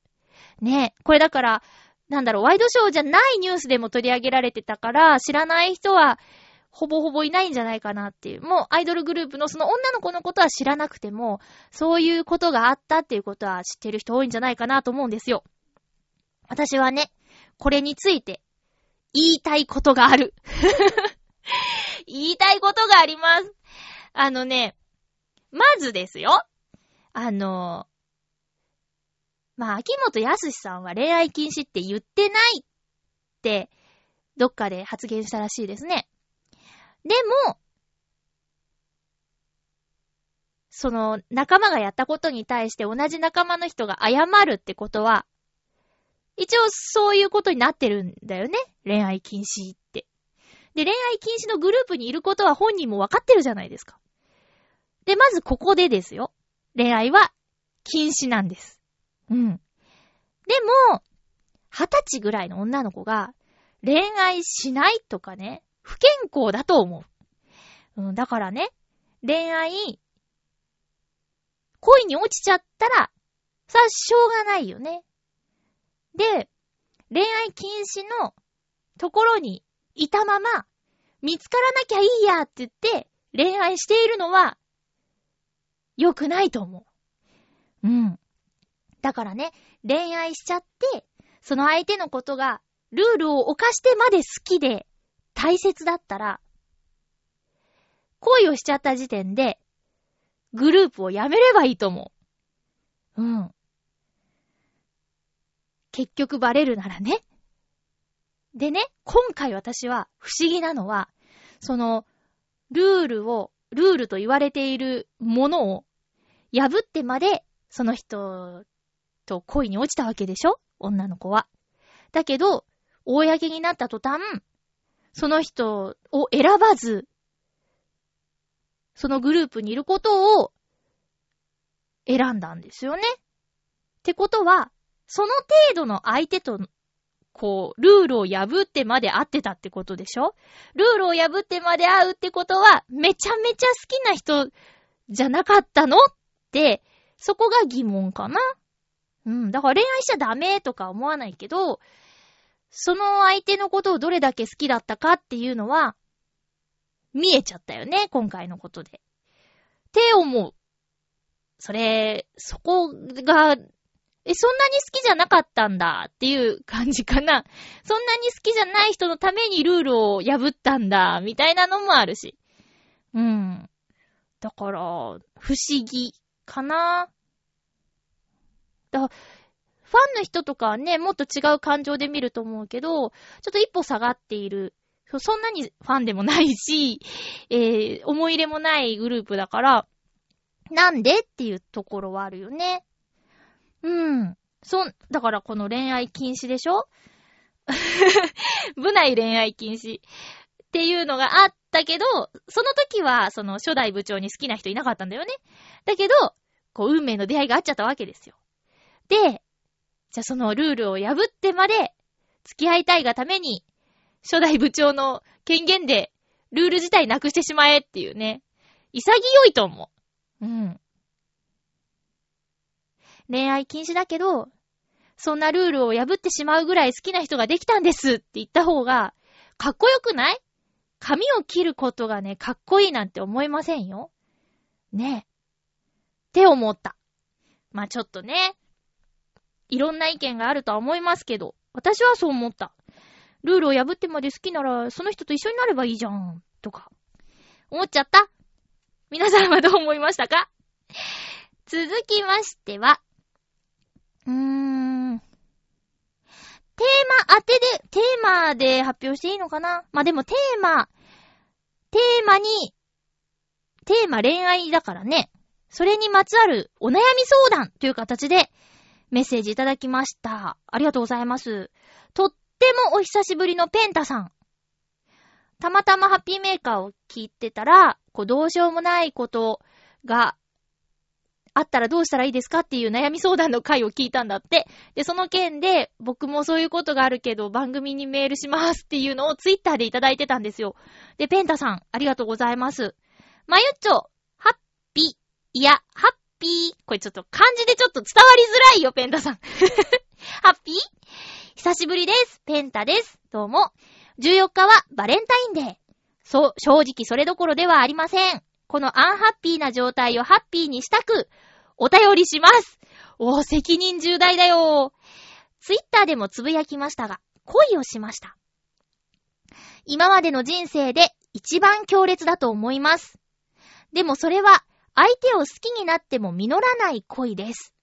ねえこれだから、なんだろう、ワイドショーじゃないニュースでも取り上げられてたから、知らない人は、ほぼほぼいないんじゃないかなっていう。もう、アイドルグループのその女の子のことは知らなくても、そういうことがあったっていうことは知ってる人多いんじゃないかなと思うんですよ。私はね、これについて、言いたいことがある。言いたいことがあります。あのね、まずですよ。あの、まあ、秋元康さんは恋愛禁止って言ってないって、どっかで発言したらしいですね。でも、その仲間がやったことに対して同じ仲間の人が謝るってことは、一応そういうことになってるんだよね。恋愛禁止って。で、恋愛禁止のグループにいることは本人もわかってるじゃないですか。で、まずここでですよ。恋愛は禁止なんです。うん。でも、二十歳ぐらいの女の子が恋愛しないとかね、不健康だと思う。うん、だからね、恋愛、恋に落ちちゃったら、さ、しょうがないよね。で、恋愛禁止のところにいたまま、見つからなきゃいいやって言って、恋愛しているのは、良くないと思う。うん。だからね、恋愛しちゃって、その相手のことが、ルールを犯してまで好きで、大切だったら、恋をしちゃった時点で、グループをやめればいいと思う。うん。結局バレるならね。でね、今回私は不思議なのは、その、ルールを、ルールと言われているものを破ってまで、その人と恋に落ちたわけでしょ？女の子は。だけど、公になった途端、その人を選ばず、そのグループにいることを選んだんですよね。ってことは、その程度の相手と、こう、ルールを破ってまで会ってたってことでしょ？ルールを破ってまで会うってことは、めちゃめちゃ好きな人じゃなかったの？って、そこが疑問かな？うん。だから恋愛しちゃダメとか思わないけど、その相手のことをどれだけ好きだったかっていうのは、見えちゃったよね、今回のことで。って思う。それ、そこが、え、そんなに好きじゃなかったんだっていう感じかな。そんなに好きじゃない人のためにルールを破ったんだ、みたいなのもあるし。うん。だから、不思議かな。だファンの人とかはね、もっと違う感情で見ると思うけど、ちょっと一歩下がっている。そんなにファンでもないし、えー、思い入れもないグループだから、なんでっていうところはあるよね。うん。そん、だからこの恋愛禁止でしょ？部内恋愛禁止っていうのがあったけど、その時は、その初代部長に好きな人いなかったんだよね。だけど、こう、運命の出会いがあっちゃったわけですよ。で、じゃあそのルールを破ってまで付き合いたいがために、初代部長の権限でルール自体なくしてしまえっていうね。潔いと思う。うん。恋愛禁止だけど、そんなルールを破ってしまうぐらい好きな人ができたんですって言った方が、かっこよくない？髪を切ることがね、かっこいいなんて思いませんよ。ねえ。って思った。まあちょっとね、いろんな意見があるとは思いますけど、私はそう思った。ルールを破ってまで好きなら、その人と一緒になればいいじゃん、とか。思っちゃった？皆さんはどう思いましたか？続きましては、うーん。テーマ当てで、テーマで発表していいのかな？まあ、でもテーマ、テーマに、テーマ恋愛だからね。それにまつわるお悩み相談という形でメッセージいただきました。ありがとうございます。とってもお久しぶりのペンタさん。たまたまハッピーメーカーを聞いてたら、こう、どうしようもないことがあったらどうしたらいいですかっていう悩み相談の回を聞いたんだって。で、その件で、僕もそういうことがあるけど、番組にメールしますっていうのをツイッターでいただいてたんですよ。で、ペンタさん、ありがとうございます。まゆっちょ、ハッピー、いや、ハッピー。これちょっと漢字でちょっと伝わりづらいよ、ペンタさん。ハッピー久しぶりです。ペンタです。どうも。14日はバレンタインデー。そう、正直それどころではありません。このアンハッピーな状態をハッピーにしたく、お便りします。おー、責任重大だよツイッターでもつぶやきましたが、恋をしました。今までの人生で一番強烈だと思います。でもそれは相手を好きになっても実らない恋です。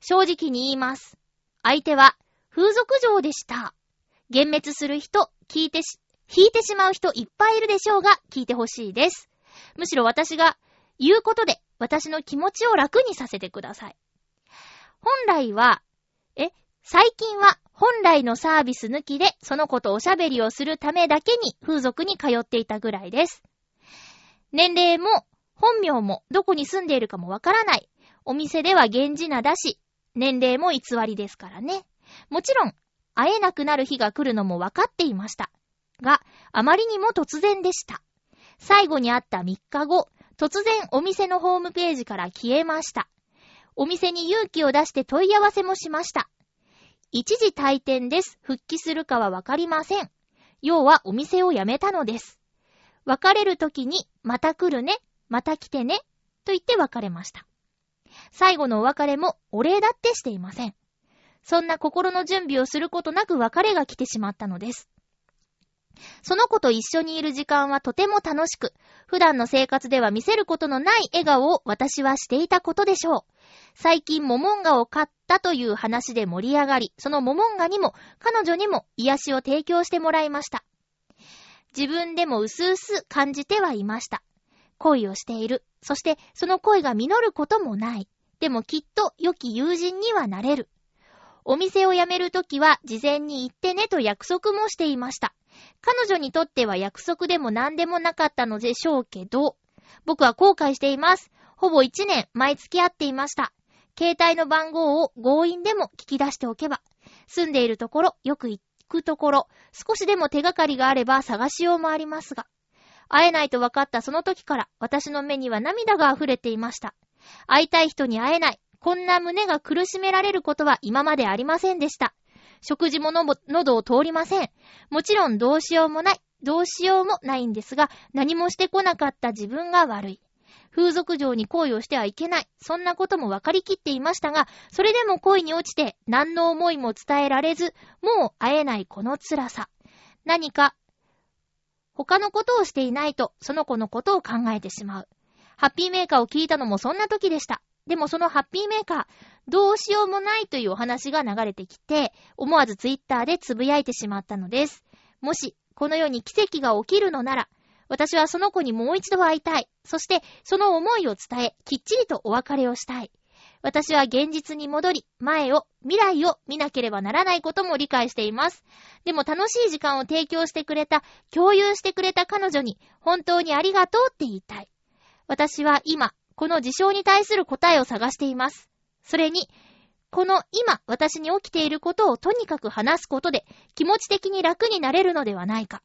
正直に言います。相手は風俗嬢でした。幻滅する人、聞いてし、引いてしまう人いっぱいいるでしょうが、聞いてほしいです。むしろ私が言うことで、私の気持ちを楽にさせてください。本来は、え、最近は本来のサービス抜きで、その子とおしゃべりをするためだけに風俗に通っていたぐらいです。年齢も本名もどこに住んでいるかもわからない。お店では源氏名だし、年齢も偽りですからね。もちろん、会えなくなる日が来るのもわかっていました。が、あまりにも突然でした。最後に会った3日後、突然お店のホームページから消えました。お店に勇気を出して問い合わせもしました。一時退店です。復帰するかはわかりません。要はお店を辞めたのです。別れる時に、また来るね、また来てね、と言って別れました。最後のお別れもお礼だってしていません。そんな心の準備をすることなく別れが来てしまったのです。その子と一緒にいる時間はとても楽しく、普段の生活では見せることのない笑顔を私はしていたことでしょう。最近モモンガを買ったという話で盛り上がり、そのモモンガにも彼女にも癒しを提供してもらいました。自分でも薄々感じてはいました。恋をしている。そしてその恋が実ることもない。でもきっと良き友人にはなれる。お店を辞めるときは事前に行ってねと約束もしていました。彼女にとっては約束でも何でもなかったのでしょうけど、僕は後悔しています。ほぼ1年毎月会っていました。携帯の番号を強引でも聞き出しておけば、住んでいるところ、よく行くところ、少しでも手がかりがあれば探しようもありますが、会えないと分かったその時から私の目には涙が溢れていました。会いたい人に会えない。こんな胸が苦しめられることは今までありませんでした。食事も喉を通りません。もちろんどうしようもない。どうしようもないんですが、何もしてこなかった自分が悪い。風俗嬢に恋をしてはいけない。そんなことも分かりきっていましたが、それでも恋に落ちて何の思いも伝えられず、もう会えないこの辛さ。何か、他のことをしていないと、その子のことを考えてしまう。ハッピーメーカーを聞いたのもそんな時でした。でもそのハッピーメーカー、どうしようもないというお話が流れてきて、思わずツイッターでつぶやいてしまったのです。もし、この世に奇跡が起きるのなら、私はその子にもう一度会いたい。そして、その思いを伝え、きっちりとお別れをしたい。私は現実に戻り、前を、未来を見なければならないことも理解しています。でも楽しい時間を提供してくれた、共有してくれた彼女に、本当にありがとうって言いたい。私は今、この事象に対する答えを探しています。それに、この今、私に起きていることをとにかく話すことで、気持ち的に楽になれるのではないか。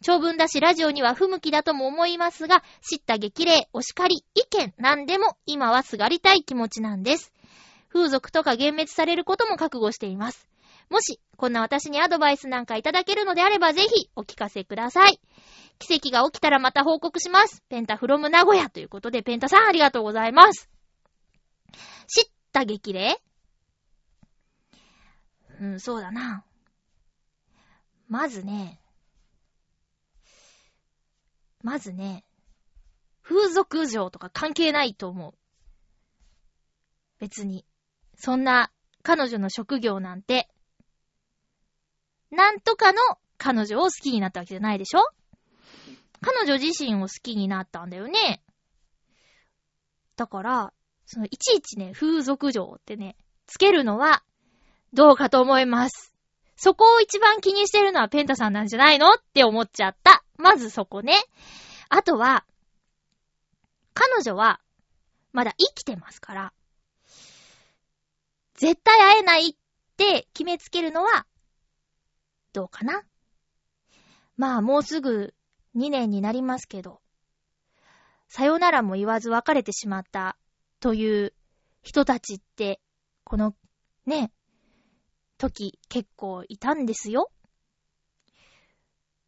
長文だしラジオには不向きだとも思いますが、知った激励、お叱り、意見、なんでも今はすがりたい気持ちなんです。風俗とか幻滅されることも覚悟しています。もし、こんな私にアドバイスなんかいただけるのであればぜひお聞かせください。奇跡が起きたらまた報告します。ペンタフロム名古屋ということで、ペンタさんありがとうございます。激励うん、そうだな。まずね、まずね、風俗嬢とか関係ないと思う。別に。そんな彼女の職業なんて、なんとかの彼女を好きになったわけじゃないでしょ？彼女自身を好きになったんだよね。だから、そのいちいちね、風俗嬢ってね、つけるのは、どうかと思います。そこを一番気にしてるのはペンタさんなんじゃないのって思っちゃった。まずそこね。あとは、彼女は、まだ生きてますから、絶対会えないって決めつけるのは、どうかなまあもうすぐ2年になりますけど、さよならも言わず別れてしまったという人たちって、このね、時結構いたんですよ。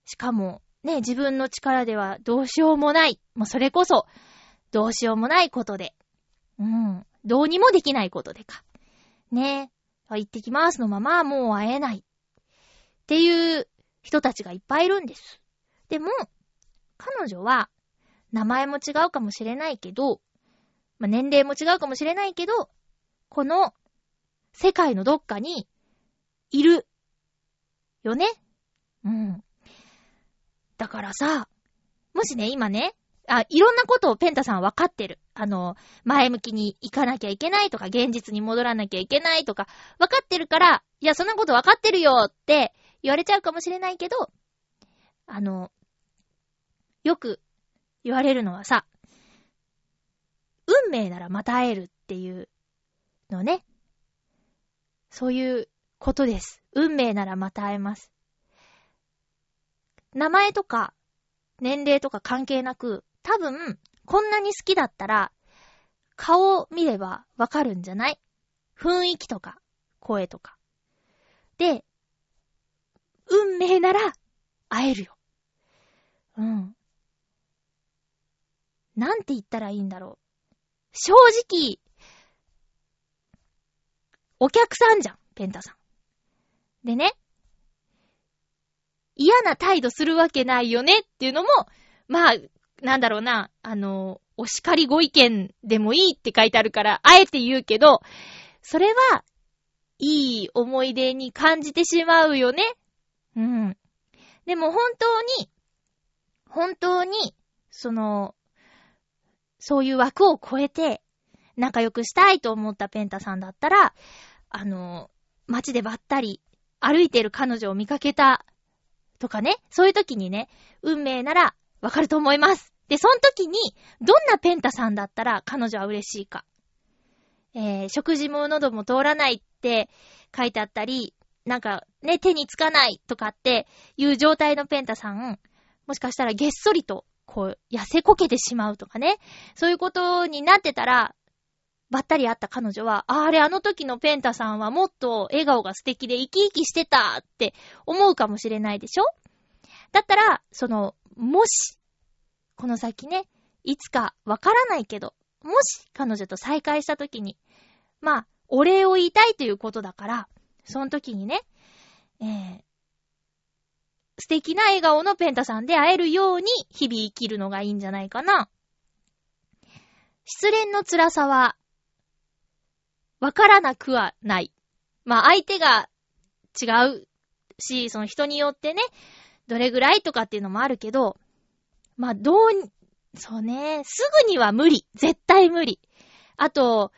しかも、ね、自分の力ではどうしようもない。もうそれこそ、どうしようもないことで。うん。どうにもできないことでか。ね。行ってきますのままもう会えない。っていう人たちがいっぱいいるんです。でも、彼女は、名前も違うかもしれないけど、まあ、年齢も違うかもしれないけど、この世界のどっかにいるよね？うん。だからさ、もしね、今ね、あ、いろんなことをペンタさん分かってる。あの、前向きに行かなきゃいけないとか、現実に戻らなきゃいけないとか、分かってるから、いや、そんなこと分かってるよって言われちゃうかもしれないけど、あの、よく言われるのはさ、運命ならまた会えるっていうのね。そういうことです。運命ならまた会えます。名前とか、年齢とか関係なく、多分、こんなに好きだったら、顔を見ればわかるんじゃない？雰囲気とか、声とか。で、運命なら、会えるよ。うん。なんて言ったらいいんだろう。正直、お客さんじゃん、ペンタさん。でね、嫌な態度するわけないよねっていうのも、まあ、なんだろうな、あの、お叱りご意見でもいいって書いてあるから、あえて言うけど、それは、いい思い出に感じてしまうよね。うん。でも本当に、本当に、その、そういう枠を超えて、仲良くしたいと思ったペンタさんだったら、あの、街でばったり歩いてる彼女を見かけたとかね、そういう時にね、運命ならわかると思います。で、その時に、どんなペンタさんだったら彼女は嬉しいか。えー、食事も喉も通らないって書いてあったり、なんかね、手につかないとかっていう状態のペンタさん、もしかしたらげっそりと、こう、痩せこけてしまうとかね、そういうことになってたら、ばったり会った彼女は、あれ、あの時のペンタさんはもっと笑顔が素敵で生き生きしてたって思うかもしれないでしょ？だったら、その、もし、この先ね、いつかわからないけど、もし彼女と再会した時に、まあ、お礼を言いたいということだから、その時にね、えー、素敵な笑顔のペンタさんで会えるように日々生きるのがいいんじゃないかな。失恋の辛さは、わからなくはない。まあ相手が違うし、その人によってね、どれぐらいとかっていうのもあるけど、まあどう、そうね、すぐには無理。絶対無理。あと、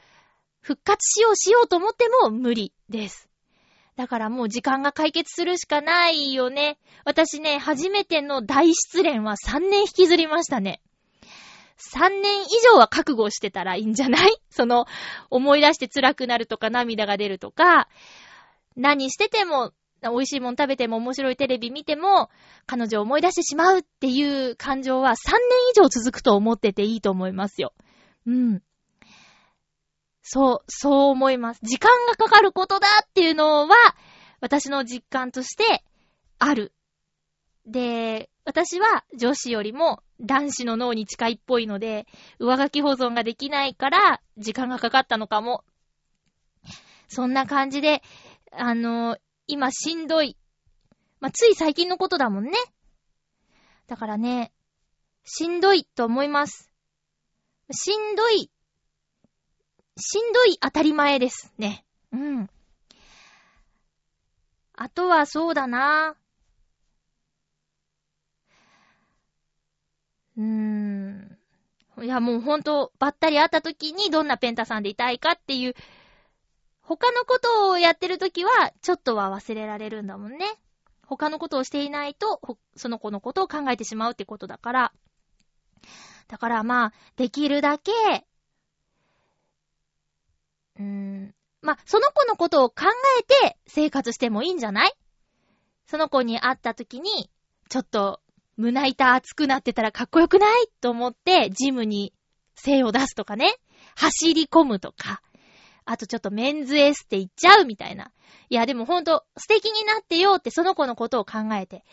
復活しようしようと思っても無理です。だからもう時間が解決するしかないよね。私ね、初めての大失恋は3年引きずりましたね。3年以上は覚悟してたらいいんじゃない？その、思い出して辛くなるとか涙が出るとか、何してても、美味しいもん食べても面白いテレビ見ても、彼女を思い出してしまうっていう感情は3年以上続くと思ってていいと思いますよ。うん。そう、そう思います。時間がかかることだっていうのは、私の実感としてある。で、私は女子よりも男子の脳に近いっぽいので、上書き保存ができないから時間がかかったのかも。そんな感じで、あの、今しんどい。まあ、つい最近のことだもんね。だからね、しんどいと思います。しんどいしんどい当たり前ですね。うん。あとはそうだな。うーん。いやもうほんと、ばったり会った時にどんなペンタさんでいたいかっていう、他のことをやってる時は、ちょっとは忘れられるんだもんね。他のことをしていないと、その子のことを考えてしまうってことだから。だからまあ、できるだけ、うーん。まあ、その子のことを考えて生活してもいいんじゃない？その子に会った時に、ちょっと胸板熱くなってたらかっこよくない？と思って、ジムに精を出すとかね。走り込むとか。あとちょっとメンズエステ行っちゃうみたいな。いや、でもほんと素敵になってよってその子のことを考えて。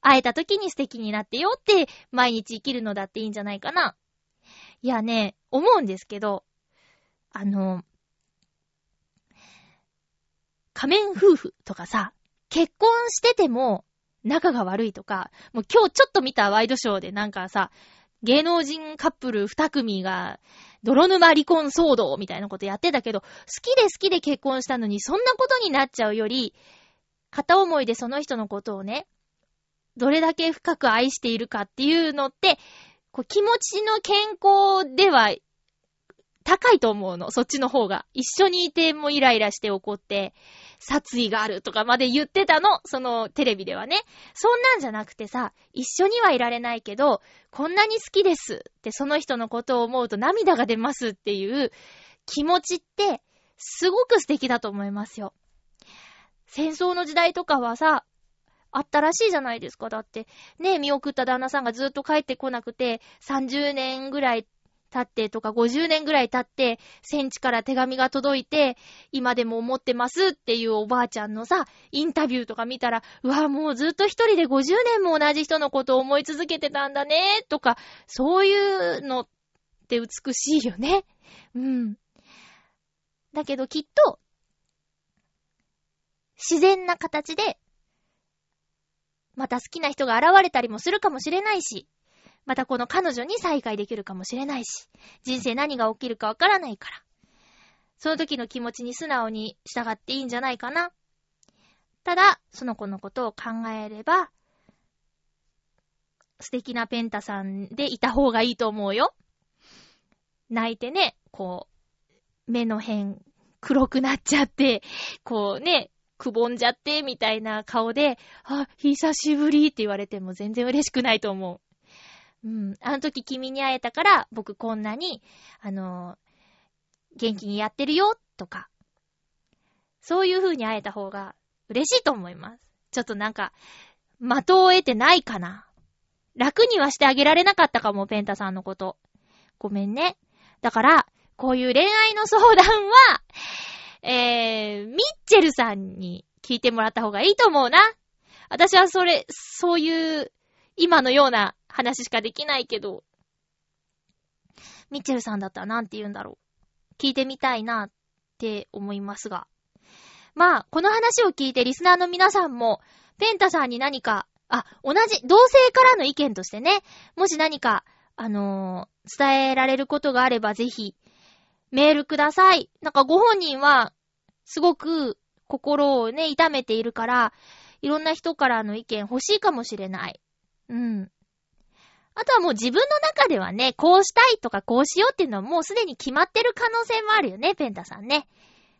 会えた時に素敵になってよって毎日生きるのだっていいんじゃないかな。いやね、思うんですけど、あの、仮面夫婦とかさ、結婚してても仲が悪いとか、もう今日ちょっと見たワイドショーでなんかさ、芸能人カップル二組が泥沼離婚騒動みたいなことやってたけど、好きで好きで結婚したのにそんなことになっちゃうより、片思いでその人のことをね、どれだけ深く愛しているかっていうのって、こう気持ちの健康では高いと思うの。そっちの方が。一緒にいてもイライラして怒って、殺意があるとかまで言ってたの。そのテレビではね。そんなんじゃなくてさ、一緒にはいられないけど、こんなに好きですってその人のことを思うと涙が出ますっていう気持ちって、すごく素敵だと思いますよ。戦争の時代とかはさ、あったらしいじゃないですか。だって、ね、見送った旦那さんがずっと帰ってこなくて、30年ぐらい経ってとか50年ぐらい経って、戦地から手紙が届いて、今でも思ってますっていうおばあちゃんのさ、インタビューとか見たら、うわ、もうずっと一人で50年も同じ人のことを思い続けてたんだね、とか、そういうのって美しいよね。うん。だけどきっと、自然な形で、また好きな人が現れたりもするかもしれないし、またこの彼女に再会できるかもしれないし、人生何が起きるかわからないから。その時の気持ちに素直に従っていいんじゃないかな。ただ、その子のことを考えれば、素敵なペンタさんでいた方がいいと思うよ。泣いてね、こう、目の辺黒くなっちゃって、こうね、くぼんじゃって、みたいな顔で、あ、久しぶりって言われても全然嬉しくないと思う。うん。あの時君に会えたから、僕こんなに、あのー、元気にやってるよ、とか。そういう風に会えた方が嬉しいと思います。ちょっとなんか、的を得てないかな。楽にはしてあげられなかったかも、ペンタさんのこと。ごめんね。だから、こういう恋愛の相談は、えー、ミッチェルさんに聞いてもらった方がいいと思うな。私はそれ、そういう、今のような話しかできないけど、ミッチェルさんだったらなんて言うんだろう。聞いてみたいなって思いますが。まあ、この話を聞いてリスナーの皆さんも、ペンタさんに何か、あ、同じ、同性からの意見としてね、もし何か、あのー、伝えられることがあればぜひ、メールください。なんかご本人は、すごく心をね、痛めているから、いろんな人からの意見欲しいかもしれない。うん。あとはもう自分の中ではね、こうしたいとかこうしようっていうのはもうすでに決まってる可能性もあるよね、ペンタさんね。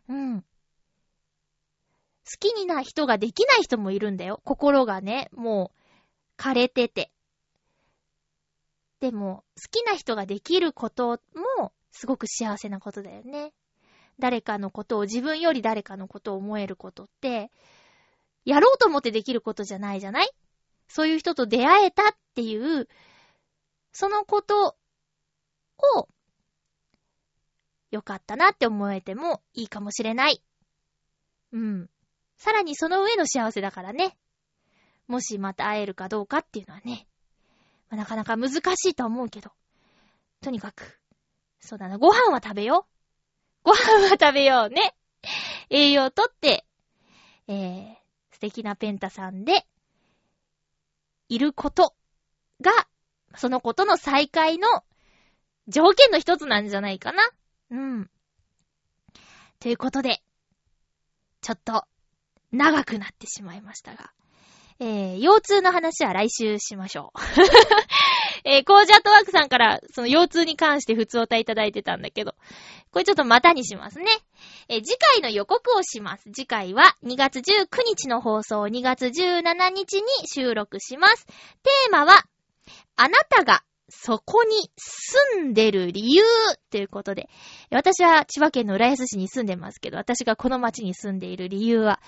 うん。好きにな人ができない人もいるんだよ。心がね、もう、枯れてて。でも、好きな人ができることも、すごく幸せなことだよね。誰かのことを、自分より誰かのことを思えることって、やろうと思ってできることじゃないじゃない？そういう人と出会えたっていう、そのことを、よかったなって思えてもいいかもしれない。うん。さらにその上の幸せだからね。もしまた会えるかどうかっていうのはね。まあ、なかなか難しいと思うけど。とにかく。そうだな。ご飯は食べよう。ご飯は食べようね。栄養とって、えー、素敵なペンタさんで、いることがそのことの再会の条件の一つなんじゃないかな。うん。ということで、ちょっと長くなってしまいましたが、えー、腰痛の話は来週しましょう。えー、コージャットワークさんからその腰痛に関して普通お歌いただいてたんだけど、これちょっとまたにしますね。えー、次回の予告をします。次回は2月19日の放送、2月17日に収録します。テーマは、あなたがそこに住んでる理由ということで、私は千葉県の浦安市に住んでますけど、私がこの町に住んでいる理由は、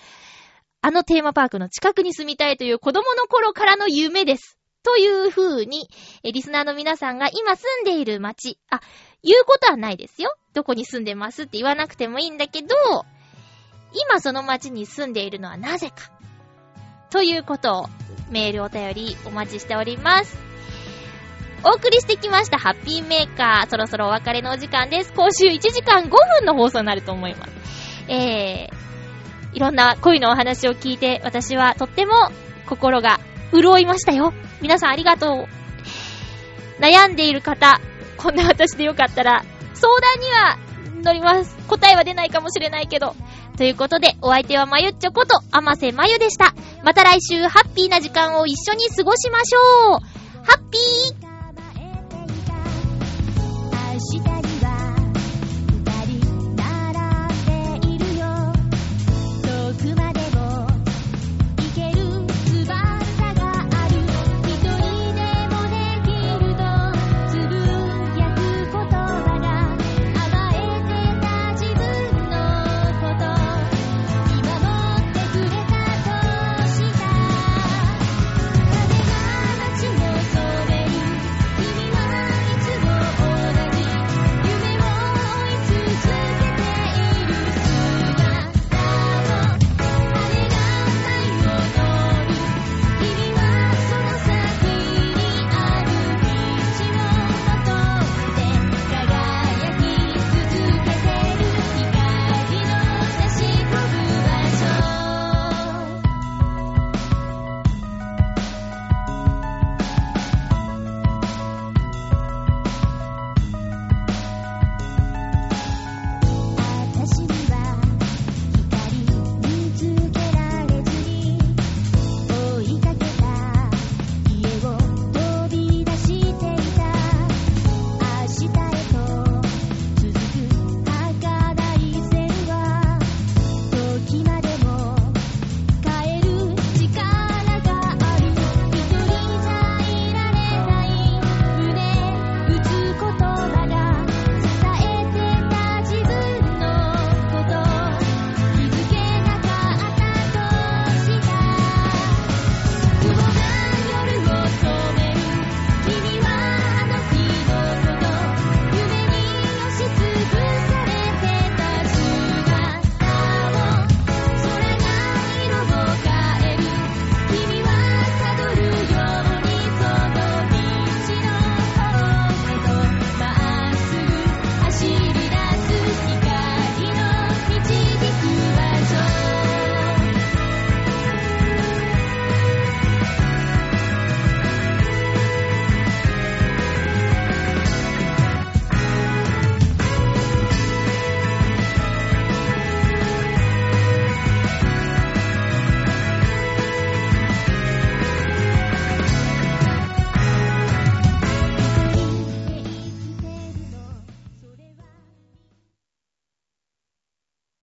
あのテーマパークの近くに住みたいという子供の頃からの夢です。という風に、えリスナーの皆さんが今住んでいる町、あ、言うことはないですよ。どこに住んでますって言わなくてもいいんだけど、今その町に住んでいるのはなぜか。ということを、メールお便りお待ちしております。お送りしてきましたハッピーメーカー。そろそろお別れのお時間です。今週1時間5分の放送になると思います。えー、いろんな恋のお話を聞いて、私はとっても心が潤いましたよ。皆さんありがとう。悩んでいる方、こんな私でよかったら、相談には乗ります。答えは出ないかもしれないけど。ということで、お相手はまゆっちょこと、あませまゆでした。また来週、ハッピーな時間を一緒に過ごしましょうハッピー